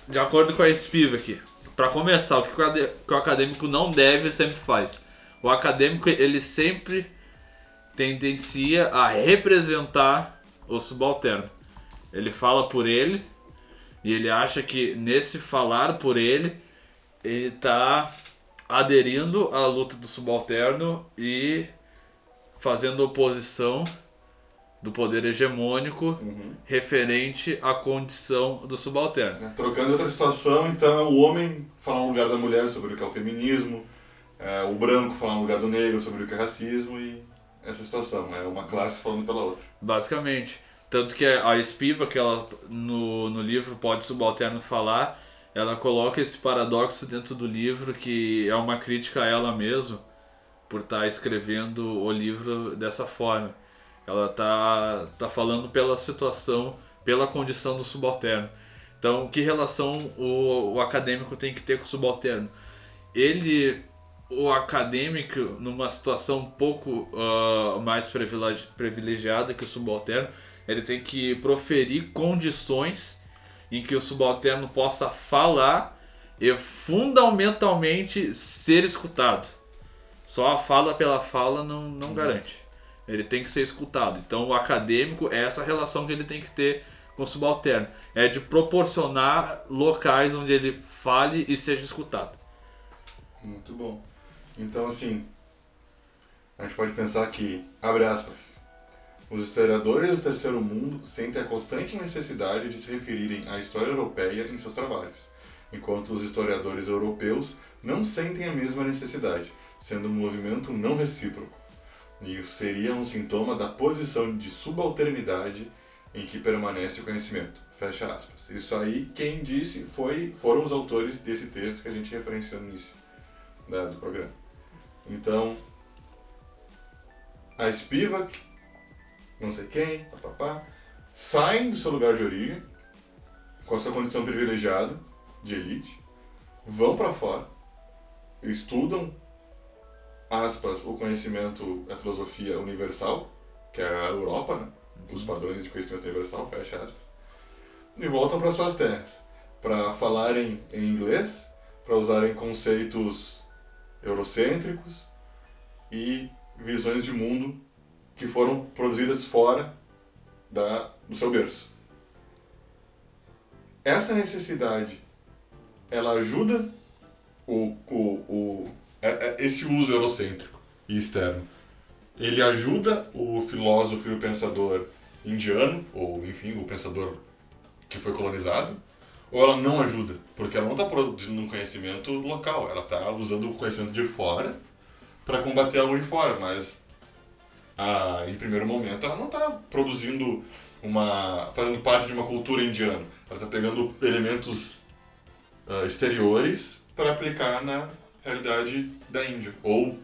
De acordo com a Spivak, para começar, o que o acade- que o acadêmico não deve sempre faz. O acadêmico ele sempre tendencia a representar o subalterno. Ele fala por ele e ele acha que nesse falar por ele ele está aderindo à luta do subalterno e fazendo oposição do poder hegemônico referente à condição do subalterno. Né? Trocando outra situação, então o homem falar no lugar da mulher sobre o que é o feminismo, é o branco falar no lugar do negro sobre o que é racismo e essa situação. É uma classe falando pela outra. Basicamente. Tanto que a Espiva, que ela no, no livro Pode Subalterno Falar, ela coloca esse paradoxo dentro do livro que é uma crítica a ela mesma por estar escrevendo o livro dessa forma. Ela tá, tá falando pela situação, pela condição do subalterno. Então, que relação o, o acadêmico tem que ter com o subalterno? Ele, o acadêmico, numa situação um pouco ah, mais privilegi- privilegiada que o subalterno, ele tem que proferir condições em que o subalterno possa falar e fundamentalmente ser escutado. Só a fala pela fala não, não garante. Ele tem que ser escutado. Então o acadêmico é essa relação que ele tem que ter com o subalterno. É de proporcionar locais onde ele fale e seja escutado. Muito bom. Então, assim, a gente pode pensar que, abre aspas, os historiadores do terceiro mundo sentem a constante necessidade de se referirem à história europeia em seus trabalhos, enquanto os historiadores europeus não sentem a mesma necessidade, sendo um movimento não recíproco. E isso seria um sintoma da posição de subalternidade em que permanece o conhecimento. Fecha aspas. Isso aí, quem disse foi, foram os autores desse texto que a gente referenciou no início do programa. Então, a Spivak, não sei quem, papapá, saem do seu lugar de origem, com a sua condição privilegiada, de elite, vão para fora, estudam, aspas, o conhecimento, a filosofia universal, que é a Europa, né? os padrões de conhecimento universal, fecha aspas, e voltam para suas terras, para falarem em inglês, para usarem conceitos eurocêntricos e visões de mundo que foram produzidas fora da, do seu berço. Essa necessidade, ela ajuda o, o, o, é- é- esse uso eurocêntrico e externo. Ele ajuda o filósofo e o pensador indiano, ou enfim, o pensador que foi colonizado, ou ela não ajuda, porque ela não está produzindo um conhecimento local, ela está usando o conhecimento de fora para combater algo de fora, mas ah, em primeiro momento ela não está produzindo uma fazendo parte de uma cultura indiana, ela está pegando elementos ah, exteriores para aplicar na realidade da Índia ou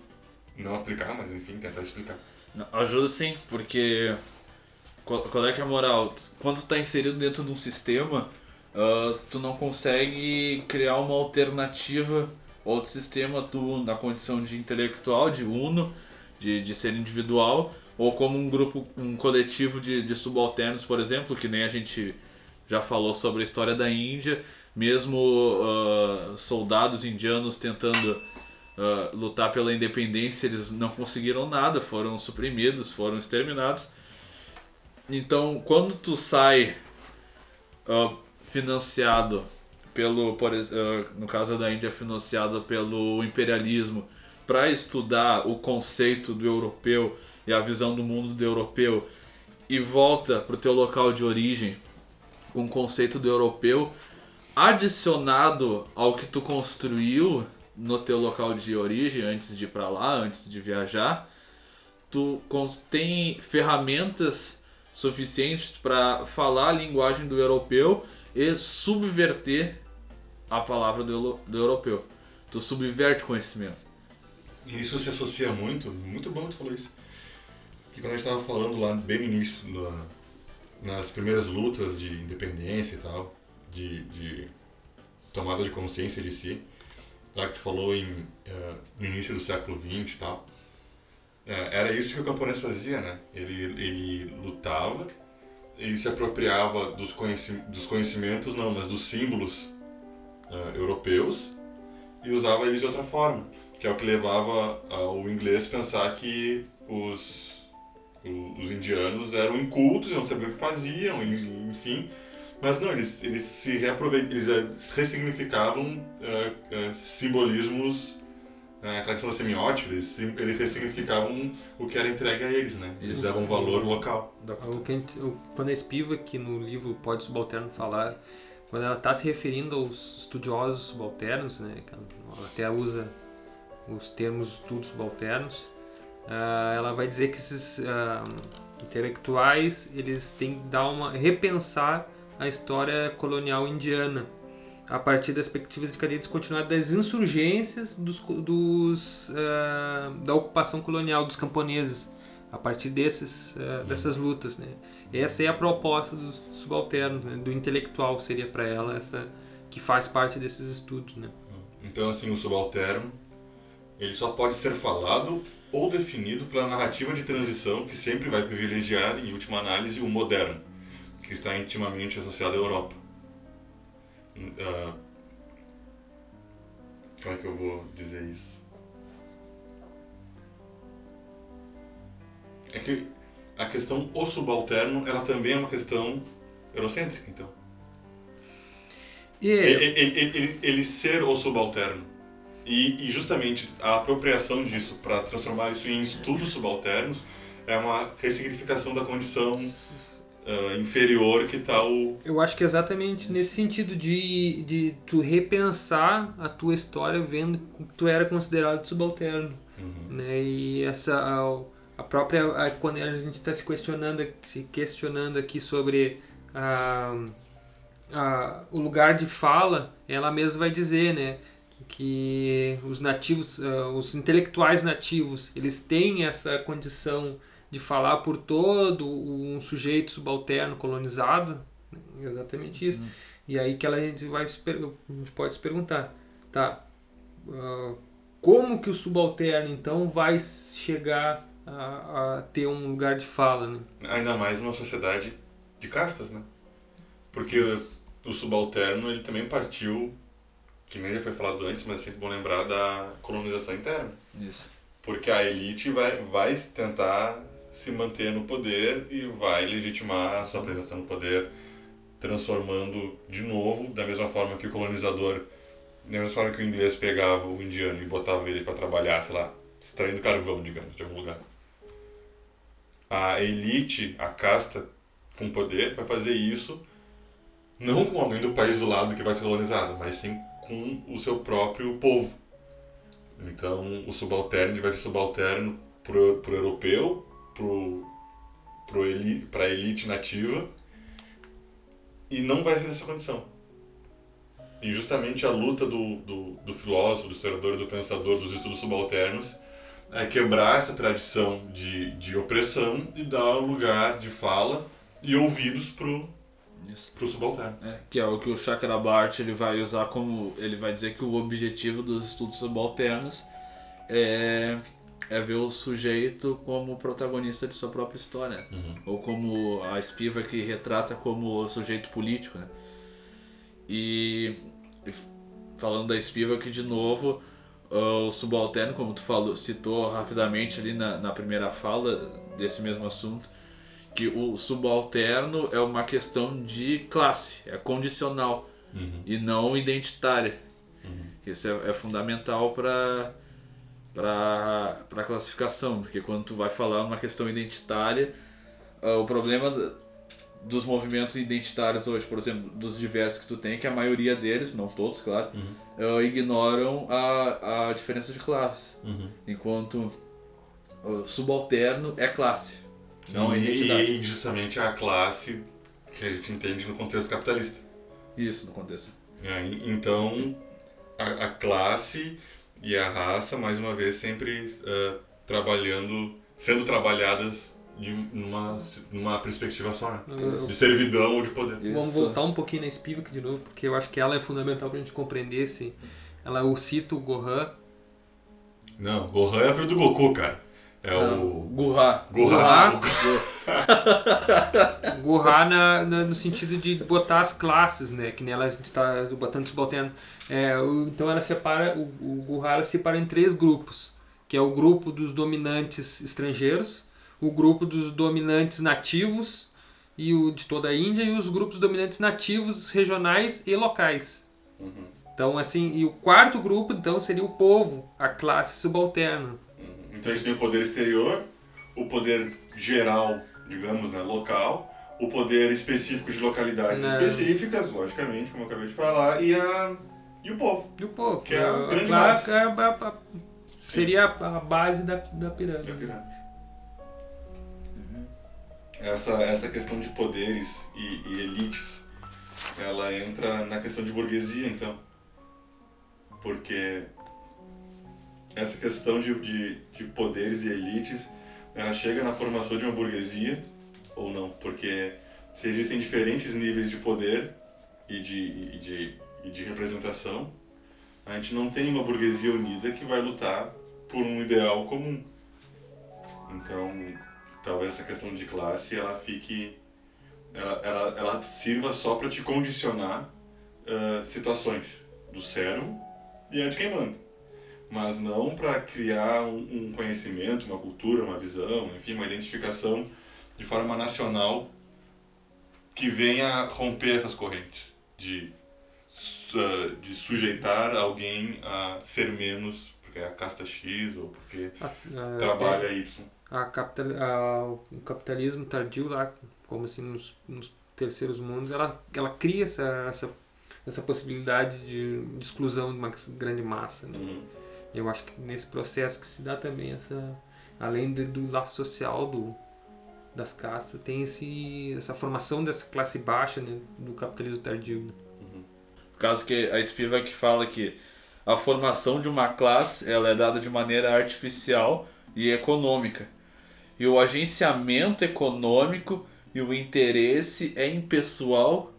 não aplicar, mas enfim tentar explicar. Não, Ajuda sim, porque qual, qual é que é a moral? Quando tu tá inserido dentro de um sistema, ah, tu não consegue criar uma alternativa a outro sistema, tu na condição de intelectual, de uno, de, de ser individual, ou como um grupo, um coletivo de, de subalternos, por exemplo, que nem a gente já falou sobre a história da Índia, mesmo ah, soldados indianos tentando ah, lutar pela independência, eles não conseguiram nada, foram suprimidos, foram exterminados. Então, quando tu sai ah, financiado pelo, por, no caso da Índia, financiado pelo imperialismo, para estudar o conceito do europeu e a visão do mundo do europeu, e volta pro teu local de origem com o conceito do europeu, adicionado ao que tu construiu no teu local de origem antes de ir para lá, antes de viajar, tu tem ferramentas suficientes para falar a linguagem do europeu e subverter a palavra do, do europeu. Tu subverte conhecimento. E isso se associa muito, muito bom tu falou isso. Que quando a gente estava falando lá bem no início, na- nas primeiras lutas de independência e tal, de, de tomada de consciência de si, lá que tu falou em, eh, no início do século XX e tal, eh, era isso que o camponês fazia, né? Ele, ele lutava, ele se apropriava dos, conheci dos conhecimentos, não, mas dos símbolos eh, europeus e usava eles de outra forma que é o que levava ao inglês pensar que os, o- os indianos eram incultos, não sabiam o que faziam, en- enfim. Mas não, eles, eles se reaproveitam, eles eh, ressignificavam eh, eh, simbolismos, eh, aquela questão da semiótica, eles, eles ressignificavam o que era entregue a eles, né? Eles Isso. davam valor local. O que a gente- o- quando a Espiva, que no livro Pode Subalterno falar, quando ela está se referindo aos estudiosos subalternos, né, que ela ela até usa os termos estudos subalternos, ah, ela vai dizer que esses ah, intelectuais eles têm que dar uma repensar a história colonial indiana a partir das perspectivas de cadeia descontinuada das insurgências dos, dos, ah, da ocupação colonial dos camponeses a partir desses, ah, dessas lutas, né? Essa é a proposta dos subalternos, né? do intelectual seria para ela essa que faz parte desses estudos, né? Então, assim, o subalterno, ele só pode ser falado ou definido pela narrativa de transição que sempre vai privilegiar, em última análise, o moderno, que está intimamente associado à Europa. Ah, como é que eu vou dizer isso? É que a questão o subalterno, ela também é uma questão eurocêntrica, então. E Ele, ele- ele- ele ser o subalterno. E, e justamente a apropriação disso para transformar isso em estudos subalternos é uma ressignificação da condição ah, inferior que está o. eu acho que é exatamente nesse sentido de, de tu repensar a tua história vendo que tu era considerado subalterno. né? E essa a, a própria a- quando a gente está se questionando se questionando aqui sobre a, a, o lugar de fala, ela mesma vai dizer, né, que os nativos, ah, os intelectuais nativos, eles têm essa condição de falar por todo um sujeito subalterno colonizado, né? exatamente isso. E aí que ela, a gente vai a gente pode se perguntar, tá? ah, como que o subalterno então vai chegar a, a ter um lugar de fala, né? Ainda mais numa sociedade de castas, né? Porque o subalterno ele também partiu, que nem já foi falado antes, mas é sempre bom lembrar da colonização interna. Isso. Porque a elite vai, vai tentar se manter no poder e vai legitimar a sua presença no poder, transformando de novo, da mesma forma que o colonizador, da mesma forma que o inglês pegava o indiano e botava ele para trabalhar, sei lá, extraindo carvão, digamos, de algum lugar. A elite, a casta com poder, vai fazer isso Não com alguém do país do lado que vai ser colonizado, mas sim com o seu próprio povo. Então, o subalterno vai ser subalterno pro, pro europeu, pro, pro eli, pra elite nativa, e não vai ser nessa condição. E justamente a luta do, do, do filósofo, do historiador, do pensador, dos estudos subalternos é quebrar essa tradição de, de opressão e dar lugar de fala e ouvidos pro, Isso. pro subalterno. É, que é o que o Chakrabarti ele vai usar como. Ele vai dizer que o objetivo dos estudos subalternos é, é ver o sujeito como protagonista de sua própria história. Ou como a Spiva que retrata como sujeito político. Né? E, falando da Spiva que de novo. ah, O subalterno, como tu falou, citou rapidamente ali na, na primeira fala desse mesmo assunto, que o subalterno é uma questão de classe, é condicional e não identitária. Isso é, é fundamental para para a classificação, porque quando tu vai falar uma questão identitária, ah, o problema dos movimentos identitários hoje, por exemplo, dos diversos que tu tem, que a maioria deles, não todos, claro, ah, ignoram a, a diferença de classe. Enquanto o subalterno é classe, não é identidade. e justamente a classe que a gente entende no contexto capitalista. Isso no contexto. É, então, a, a classe e a raça, mais uma vez, sempre eh, trabalhando, sendo trabalhadas de numa, numa perspectiva só, né? Eu- De servidão ou de poder. Isso. Vamos voltar um pouquinho na Spivak de novo, porque eu acho que ela é fundamental pra gente compreender esse. Ela eu cito o Gohan. Não, Gohan é filho do Goku, cara. É o... Gurra. Gohan. Gohan na, na- no sentido de botar as classes, né? Que nela a gente tá botando subalterno. É, o- então ela separa, o, o Gohan ela separa em três grupos. Que é o grupo dos dominantes estrangeiros, o grupo dos dominantes nativos e o de toda a Índia e os grupos dominantes nativos regionais e locais. Então assim, e o quarto grupo então seria o povo, a classe subalterna. Então a gente tem o poder exterior, o poder geral, digamos, né, local, o poder específico de localidades Né. específicas, logicamente, como eu acabei de falar, e, a, e o povo. E o povo, Que é a grande classe, a- a- a- seria a a base da, da pirâmide. Essa, essa questão de poderes e, e elites, ela entra na questão de burguesia, então. Porque essa questão de, de, de poderes e elites, ela chega na formação de uma burguesia ou não. Porque se existem diferentes níveis de poder e de, e de, e de representação, a gente não tem uma burguesia unida que vai lutar por um ideal comum. Então, talvez essa questão de classe ela fique ela, ela, ela sirva só para te condicionar ah, situações do servo e é de quem manda mas não para criar um, um conhecimento uma cultura uma visão enfim uma identificação de forma nacional que venha romper essas correntes de de sujeitar alguém a ser menos porque é a casta X ou porque trabalha Y a capital, a- o capitalismo tardio lá, como assim nos, nos terceiros mundos, ela, ela cria essa, essa, essa possibilidade de, de exclusão de uma grande massa. Né? Uhum. Eu acho que nesse processo que se dá também essa, além de- do laço social do, das castas, tem esse, essa formação dessa classe baixa né, do capitalismo tardio. Né? Por causa que a Spivak fala que a formação de uma classe ela é dada de maneira artificial e econômica. E o agenciamento econômico e o interesse é impessoal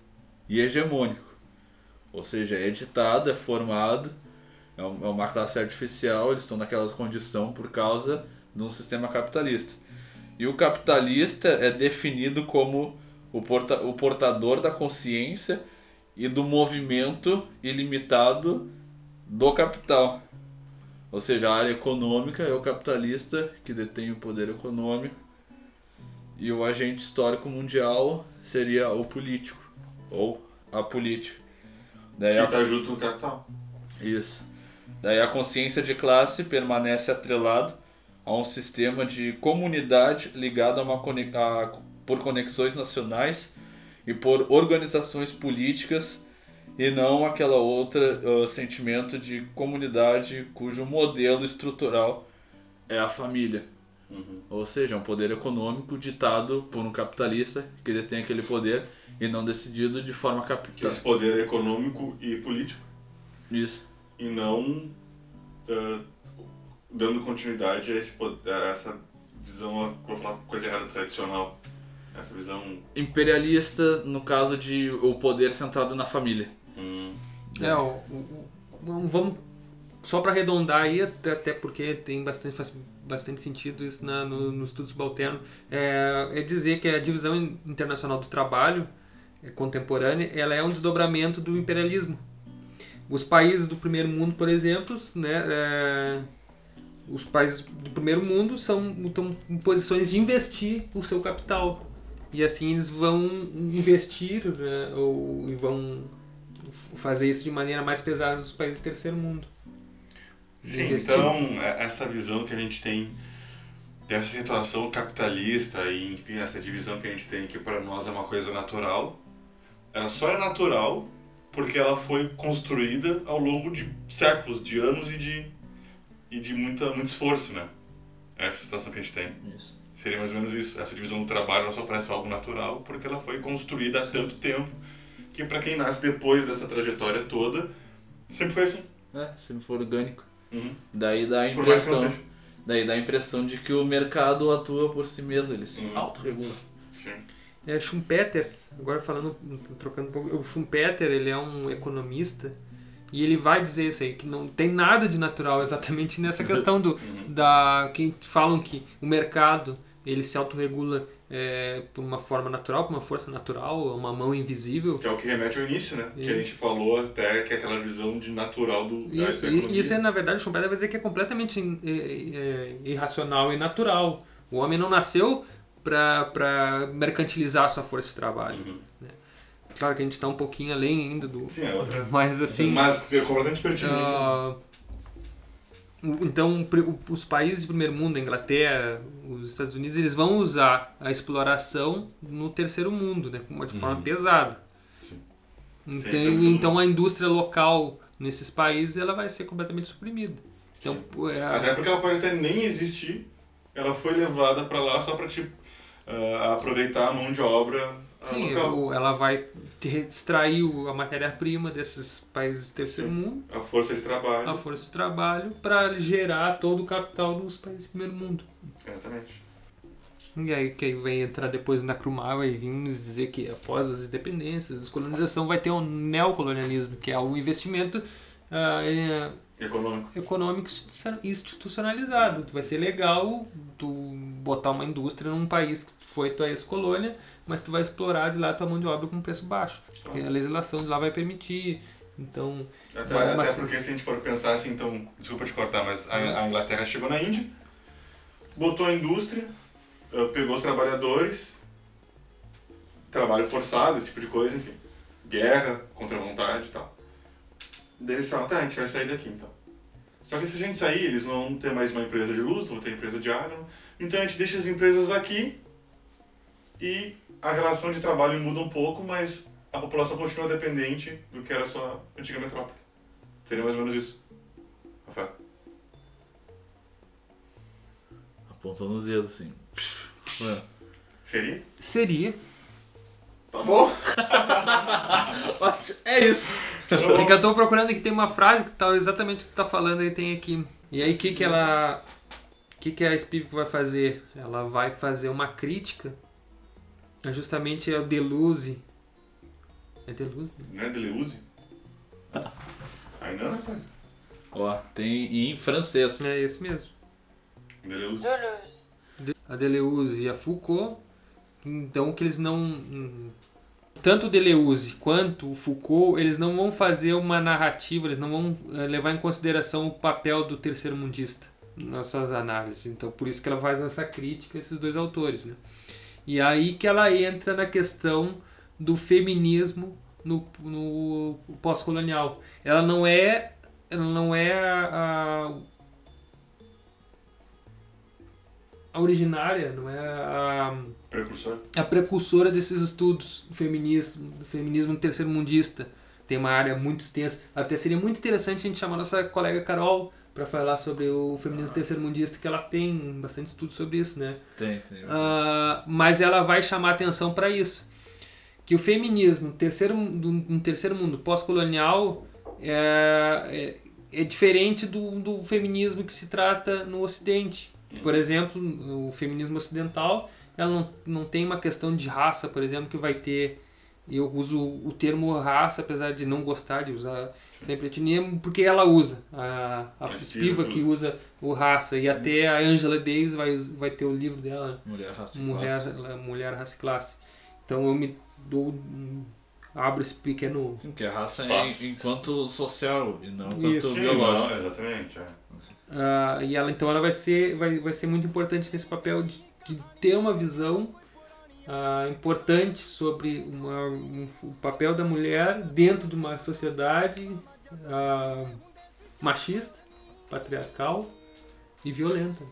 e hegemônico. Ou seja, é editado, é formado, é um- é uma classe artificial, eles estão naquela condição por causa de um sistema capitalista. E o capitalista é definido como o, porta, o portador da consciência e do movimento ilimitado do capital. Ou seja, a área econômica é o capitalista que detém o poder econômico e o agente histórico mundial seria o político ou a política. Daí que tá junto no capital isso. Daí a consciência de classe permanece atrelado a um sistema de comunidade ligado a uma cone- a- por conexões nacionais e por organizações políticas e não aquela outra ah, sentimento de comunidade cujo modelo estrutural é a família. Ou seja, é um poder econômico ditado por um capitalista que detém aquele poder e não decidido de forma Que capital. esse poder é econômico e político. Isso. E não ah, dando continuidade a, esse, a essa visão, vou falar coisa errada, tradicional. Essa visão. Imperialista, no caso de o poder centrado na família. hum, É, o, o- o- vamos só para arredondar aí, até, porque tem bastante, faz bastante sentido isso na, no, no estudo subalterno, é, é dizer que a divisão in- internacional do trabalho é, contemporânea ela é um desdobramento do imperialismo. Os países do primeiro mundo, por exemplo, né, é, os países do primeiro mundo são estão em posições de investir o seu capital. E assim eles vão investir né, ou, e vão fazer isso de maneira mais pesada nos países do terceiro mundo. Sim, Investir. então é- essa visão que a gente tem dessa situação capitalista e enfim essa divisão que a gente tem que para nós é uma coisa natural, ela só é natural porque ela foi construída ao longo de séculos, de anos e de e de muita muito esforço, né? Essa situação que a gente tem. Isso. Seria mais ou menos isso. Essa divisão do trabalho ela só parece algo natural porque ela foi construída há tanto tempo que para quem nasce depois dessa trajetória toda sempre foi assim. É, sempre for orgânico. Uhum. Daí dá a não impressão. Daí dá a impressão de que o mercado atua por si mesmo, ele se Uhum. autorregula. Sim. É, Schumpeter, agora falando, trocando um pouco, o Schumpeter ele é um economista e ele vai dizer isso aí, que não tem nada de natural exatamente nessa questão do, da que falam que o mercado ele se autorregula é, por uma forma natural, por uma força natural, uma mão invisível. Que é o que remete ao início, né? Que a E- gente falou até que é aquela visão de natural do Isso, e- isso é, na verdade, o Schumpeter vai dizer que é completamente é, é, irracional e natural. O homem não nasceu para mercantilizar a sua força de trabalho. Uhum. né? Claro que a gente está um pouquinho além ainda do. Sim, é outra. Mas assim. Mas é completamente pertinente. né? o- então, os países de primeiro mundo, a Inglaterra, os Estados Unidos, eles vão usar a exploração no terceiro mundo, né, de forma pesada. Sim. Então, Sempre muito então a indústria local nesses países ela vai ser completamente suprimida. Então, é, Até porque ela pode até nem existir. Ela foi levada pra lá só pra te ah, aproveitar a mão de obra ah, sim, local. o- ela vai extrair o- a matéria-prima desses países do terceiro Sim. mundo, A força de trabalho. a força de trabalho, para gerar todo o capital dos países do primeiro mundo. Exatamente. E aí que vai entrar depois na Krumah vai vir nos dizer que após as independências, a descolonização vai ter um neocolonialismo, que é o investimento é, Econômico. econômico institucio- institucionalizado. Vai ser legal tu botar uma indústria num país que foi tua ex-colônia, mas tu vai explorar de lá tua mão de obra com preço baixo. Porque a legislação de lá vai permitir. Então, Até, Vai, até porque se a gente for pensar assim, então, desculpa te cortar, mas a, a Inglaterra chegou na Índia, botou a indústria, eh, pegou os trabalhadores, trabalho forçado, esse tipo de coisa, enfim. Guerra, contra a vontade e tal. Daí eles falam, tá, a gente vai sair daqui então. Só que se a gente sair, eles não vão ter mais uma empresa de luz, não vão ter empresa de água. Então a gente deixa as empresas aqui e a relação de trabalho muda um pouco, mas a população continua dependente do que era a sua antiga metrópole. Seria mais ou menos isso. Rafael. Apontando o dedo assim. Seria? seria. Tá bom. É isso. É que eu tô procurando aqui, tem uma frase que tá exatamente o que tu tá falando aí, tem aqui. E aí o que que ela... O que que a Spivak vai fazer? Ela vai fazer uma crítica a justamente ao Deleuze. É Deleuze? Não é Deleuze? Ainda não, pai. Ó, tem em francês. É esse mesmo. Deleuze. Deleuze. A Deleuze e a Foucault. Então que eles não... Tanto Deleuze quanto Foucault, eles não vão fazer uma narrativa, eles não vão eh, levar em consideração o papel do terceiro mundista nas suas análises. Então por isso que ela faz essa crítica a esses dois autores. Né? E aí que ela entra na questão do feminismo no, no pós-colonial. Ela não é, ela não é a, a- a originária, não é a, Precursor. a precursora desses estudos do feminismo, do feminismo terceiro mundista. Tem uma área muito extensa. Até seria muito interessante a gente chamar nossa colega Carol para falar sobre o feminismo terceiro mundista, que ela tem bastante estudo sobre isso, né? Tem, tem. Ah, mas ela vai chamar atenção para isso. Que o feminismo terceiro, do, no terceiro mundo pós-colonial é, é, é diferente do, do feminismo que se trata no Ocidente. Por exemplo, o feminismo ocidental ela não, não tem uma questão de raça, por exemplo, que vai ter. Eu uso o termo raça, apesar de não gostar de usar sempre etnia, porque ela usa. A, a Spiva que usa o raça. E até a Angela Davis vai, vai ter o livro dela, Mulher raça e Mulher, classe. Mulher, Raça e Classe. Então eu me dou. abro esse pequeno. Sim, porque a raça é enquanto social e não enquanto Isso. Sim, biológico. não, exatamente. É. Ah, e ela então ela vai ser, vai, vai ser muito importante nesse papel de, de ter uma visão ah, importante sobre uma, um, o papel da mulher dentro de uma sociedade ah, machista, patriarcal e violenta.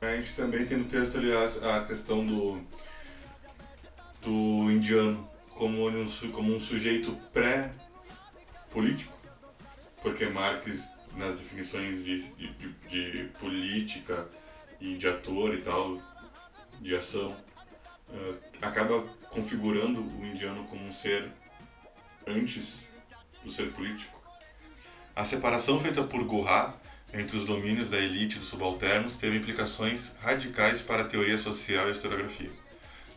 A gente também tem no texto, aliás, a questão do, do indiano como um, como um sujeito pré-político, porque Marx, nas definições de, de, de- política e de ator e tal, de ação, eh, acaba configurando o indiano como um ser antes do ser político. A separação feita por Goha entre os domínios da elite e dos subalternos teve implicações radicais para a teoria social e a historiografia.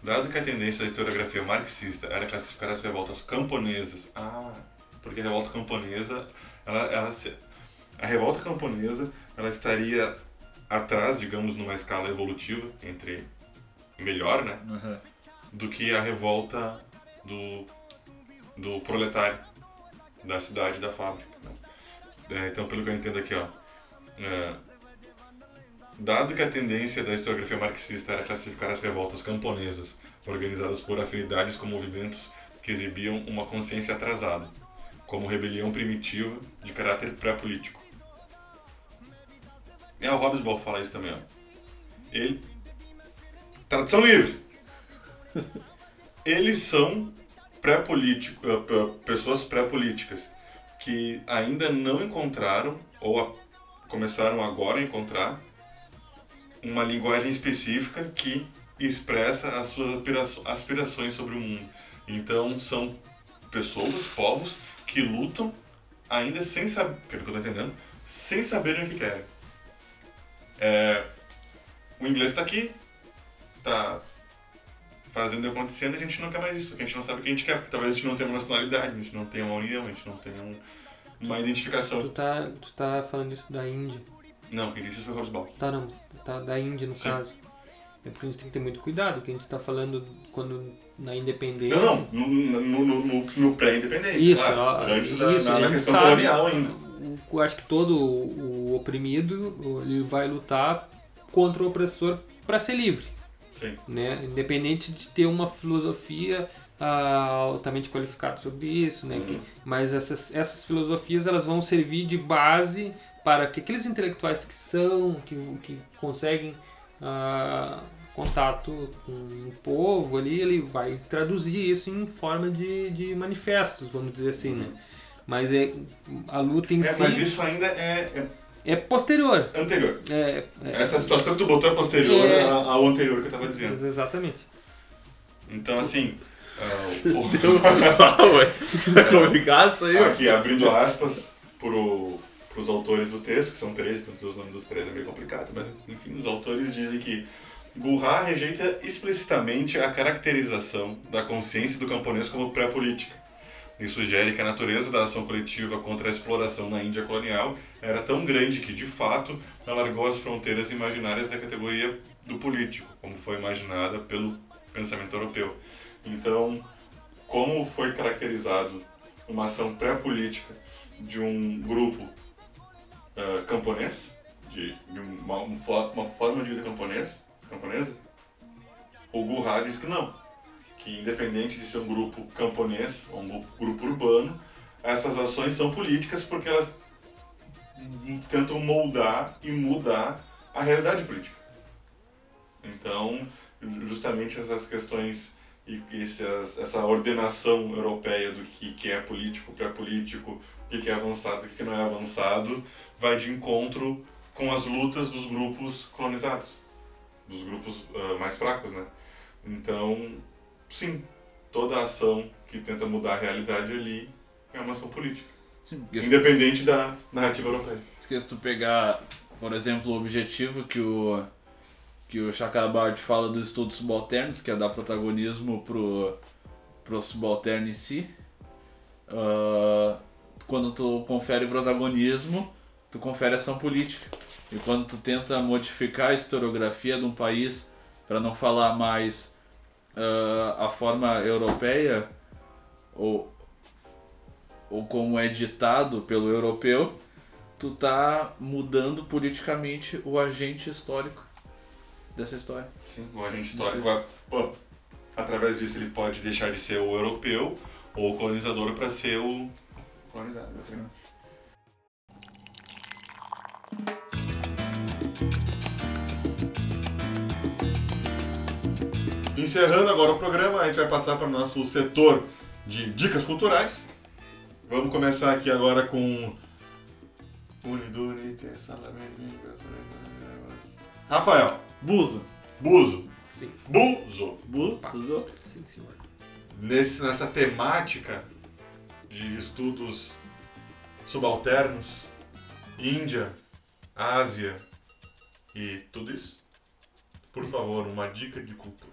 Dado que a tendência da historiografia marxista era classificar as revoltas camponesas, ah, porque a revolta camponesa, ela, ela se- a revolta camponesa, ela estaria atrás, digamos, numa escala evolutiva entre melhor, né, Aham. do que a revolta do, do proletário da cidade da fábrica. né? É, então, pelo que eu entendo aqui, ó, é, dado que a tendência da historiografia marxista era classificar as revoltas camponesas organizadas por afinidades com movimentos que exibiam uma consciência atrasada, como rebelião primitiva de caráter pré-político. É o que fala isso também, ó. Ele Tradução livre. Eles são pré-político, eh, pessoas pré-políticas que ainda não encontraram ou começaram agora a encontrar uma linguagem específica que expressa as suas aspira- aspirações sobre o mundo. Então são pessoas, povos que lutam ainda sem saber, pelo que eu tô entendendo, sem saberem o que querem. É, o inglês está aqui, tá fazendo e acontecendo, a gente não quer mais isso, porque a gente não sabe o que a gente quer, porque talvez a gente não tenha uma nacionalidade, a gente não tenha uma união, a gente não tenha um- uma Tu identificação. tá, tu tá falando isso da Índia. Não, quem disse isso foi o Rosbal. Tá, não. Tá da Índia, no Sim. caso. É porque a gente tem que ter muito cuidado, porque a gente tá falando quando na independência. Não, não, no, no, no, no- pré-independência, Isso, claro. ó, Antes da, isso, na, a na questão sabe- colonial ainda. Eu acho que todo o, oprimido ele vai lutar contra o opressor para ser livre, Sim. né? Independente de ter uma filosofia ah, altamente qualificada sobre isso, né? Que- mas essas, essas filosofias elas vão servir de base para que aqueles intelectuais que são, que, que conseguem ah, contato com o povo ali, ele vai traduzir isso em forma de, de manifestos, vamos dizer assim, né? Mas é, a luta em É, si mas isso ainda é, é posterior. é anterior. É, é- Essa situação que tu botou é posterior É. ao anterior que eu tava dizendo. Exatamente. Então, assim. o- Ué, é complicado isso aí. Aqui, abrindo aspas pro, pros autores do texto, que são três, então os nomes dos três é meio complicado, mas enfim, os autores dizem que Gourhat rejeita explicitamente a caracterização da consciência do camponês como pré-política e sugere que a natureza da ação coletiva contra a exploração na Índia colonial era tão grande que, de fato, alargou as fronteiras imaginárias da categoria do político, como foi imaginada pelo pensamento europeu. Então, como foi caracterizado uma ação pré-política de um grupo ah, camponês, de, de uma, um uma forma de vida camponês, camponesa, o Gourhat diz que não, que independente de ser um grupo camponês ou um gru- grupo urbano, essas ações são políticas porque elas tentam moldar e mudar a realidade política. Então, ju- justamente essas questões e essa ordenação europeia do que, é político, pré-político, o que, que é avançado, o que, não é avançado, vai de encontro com as lutas dos grupos colonizados, dos grupos mais fracos, né? Então, sim, toda ação que tenta mudar a realidade ali é uma ação política, Sim, independente da narrativa europeia. se tu pegar, por exemplo, o objetivo que o que o Chakrabarty fala dos estudos subalternos, que é dar protagonismo pro, pro subalterno em si, ah, quando tu confere protagonismo, tu confere ação política. E quando tu tenta modificar a historiografia de um país para não falar mais ah, a forma europeia ou, ou como é ditado pelo europeu, tu tá mudando politicamente o agente histórico dessa história. Sim, o agente histórico vai, pô, através disso ele pode deixar de ser o europeu ou o colonizador para ser o colonizado. exatamente. Encerrando agora o programa, a gente vai passar para o nosso setor de dicas culturais. Vamos começar aqui agora com. Rafael, Buzo. Buzo. Sim. Buzo. Buzo. Sim, senhor. Nesse, nessa temática de estudos subalternos, Índia, Ásia e tudo isso, por favor, uma dica de cultura.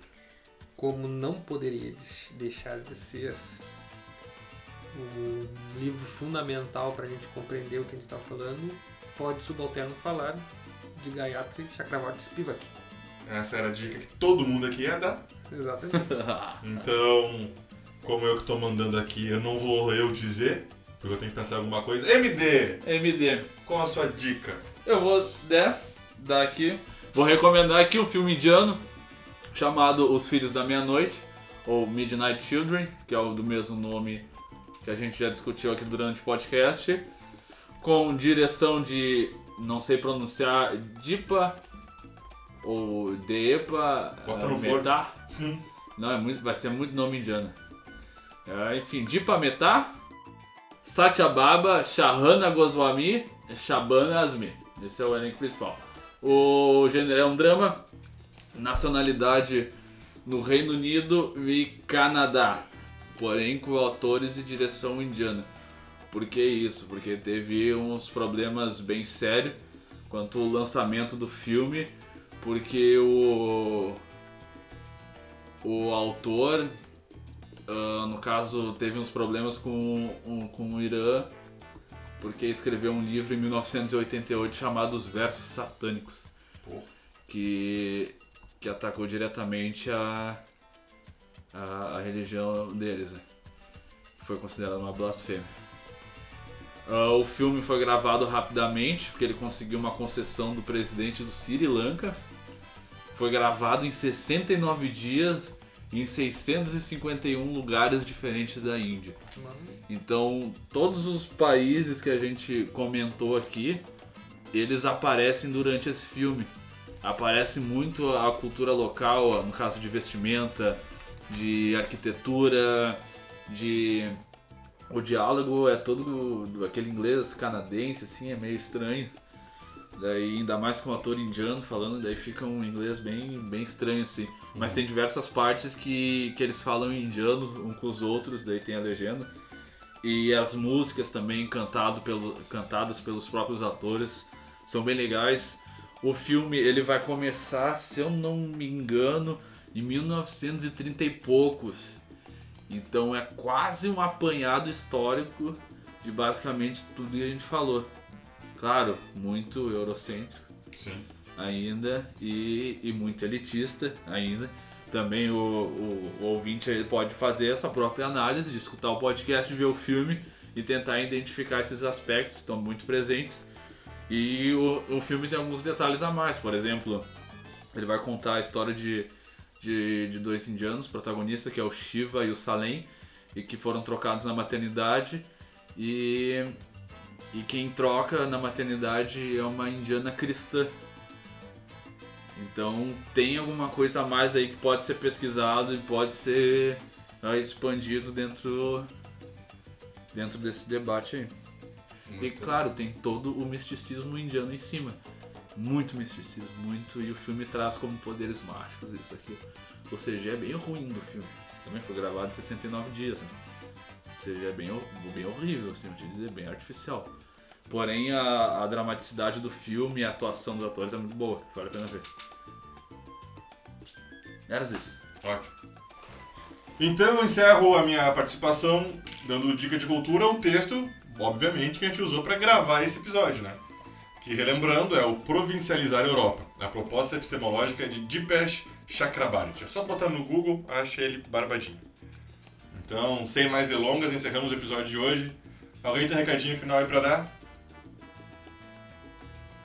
Como não poderia deixar de ser um livro fundamental para a gente compreender o que a gente está falando, pode subalterno falar de Gayatri Chakravarti Spivak. Essa era a dica que todo mundo aqui ia dar. Exatamente. Então, como eu que tô mandando aqui, eu não vou eu dizer, porque eu tenho que pensar em alguma coisa. MD, MD. qual a sua dica? Eu vou né, dar aqui. Vou recomendar aqui um filme indiano chamado Os Filhos da Meia-Noite, ou Midnight Children, que é o do mesmo nome que a gente já discutiu aqui durante o podcast, com direção de, não sei pronunciar, Dipa ou Deepa Mehta. Não, é muito, vai ser muito nome indiano. É, enfim, Dipa Mehta, Satyababa, Shahana Goswami, Shabana Azmi. Esse é o elenco principal. O gênero é um drama, nacionalidade no Reino Unido e Canadá, porém com autores e direção indiana. Por que isso? Porque teve uns problemas bem sérios quanto ao lançamento do filme, porque o o autor, ah, no caso, teve uns problemas com, um- com o Irã, porque escreveu um livro em 1988 chamado Os Versos Satânicos, que, que atacou diretamente a, a, a religião deles, né? foi considerada uma blasfêmia. Ah, o filme foi gravado rapidamente, porque ele conseguiu uma concessão do presidente do Sri Lanka. Foi gravado em 69 dias em 651 lugares diferentes da Índia. Então, todos os países que a gente comentou aqui, eles aparecem durante esse filme. Aparece muito a cultura local, no caso de vestimenta, de arquitetura, de o diálogo é todo do, do- aquele inglês canadense, assim, é meio estranho. Daí, ainda mais com um ator indiano falando, daí fica um inglês bem, bem estranho, assim. Mas tem diversas partes que, que eles falam em indiano um com os outros, daí tem a legenda. E as músicas também cantado pelo, cantadas pelos próprios atores são bem legais. O filme ele vai começar, se eu não me engano, em 1930 e poucos. Então é quase um apanhado histórico de basicamente tudo que a gente falou. Claro, muito eurocêntrico Sim. ainda e, e muito elitista ainda. Também o, o, o ouvinte pode fazer essa própria análise, de escutar o podcast, ver o filme e tentar identificar esses aspectos que estão muito presentes. E o, o filme tem alguns detalhes a mais, por exemplo, ele vai contar a história de, de, de dois indianos protagonistas, que é o Shiva e o Salem, e que foram trocados na maternidade. E, e quem troca na maternidade é uma indiana cristã. Então tem alguma coisa a mais aí que pode ser pesquisado e pode ser ah, expandido dentro, dentro desse debate aí. E claro, tem todo o misticismo indiano em cima. Muito misticismo, muito. E o filme traz como poderes mágicos isso aqui. O CG é bem ruim do filme. Também foi gravado em 69 dias, né? O CG é bem, bem horrível, assim, eu te dizer, bem artificial. Porém, a, a dramaticidade do filme e a atuação dos atores é muito boa, vale a pena ver. Era isso. Ótimo. Então eu encerro a minha participação dando dica de cultura, um texto, obviamente, que a gente usou para gravar esse episódio, né? Que, relembrando, é o Provincializar a Europa. A proposta epistemológica de Dipesh Chakrabarty. É só botar no Google, acha ele barbadinho. Então, sem mais delongas, encerramos o episódio de hoje. Alguém tem um recadinho final aí pra dar?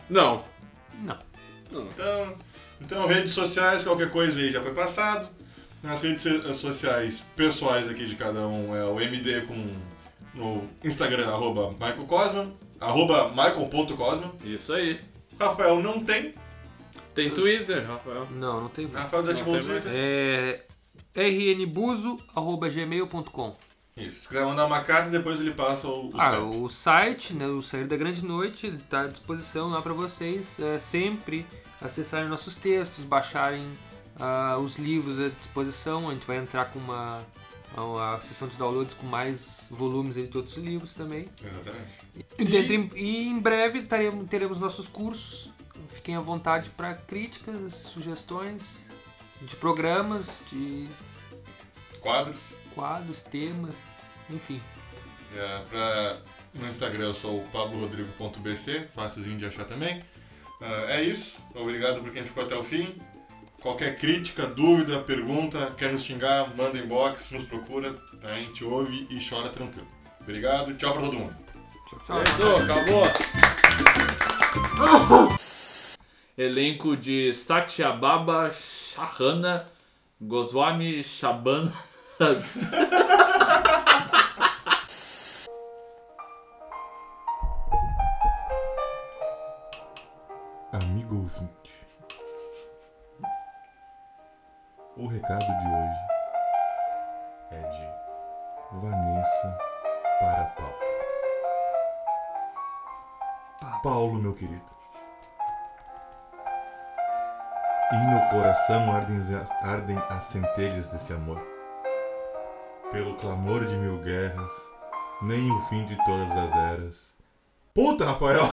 Não. Não. Então, então, redes sociais, qualquer coisa aí já foi passado. Nas redes so- sociais pessoais aqui de cada um é o MD com no Instagram, arroba Michael Cosman, arroba Michael.cosman. Isso aí. Rafael não tem. Tem Twitter, Rafael. Não, não tem. Rafael o tem mais. Twitter. É rnbuzo.gmail.com Isso, se quiser mandar uma carta, depois ele passa o, o Ah, CEP. o site, né, o Sair da Grande Noite, ele está à disposição lá para vocês é, sempre acessarem nossos textos, baixarem ah, os livros à disposição. A gente vai entrar com uma, uma sessão de downloads com mais volumes de outros livros também. Exatamente. E, e em breve teremos, teremos nossos cursos. Fiquem à vontade para críticas, sugestões de programas, de Quadros. quadros, temas, enfim. É, pra- no Instagram eu sou o pablorodrigo.bc, fácilzinho de achar também. Ah, é isso. Obrigado por quem ficou até o fim. Qualquer crítica, dúvida, pergunta, quer nos xingar, manda inbox, nos procura. A gente ouve e chora tranquilo. Obrigado, tchau pra todo mundo. Tchau, tchau. Fechou, acabou. Elenco de Satyababa Shahana Goswami Shabana. o recado de hoje é de Vanessa para Paulo. Paulo, meu querido. Em meu coração ardem, ardem as centelhas desse amor. Pelo clamor de mil guerras, nem o fim de todas as eras. Puta, Rafael!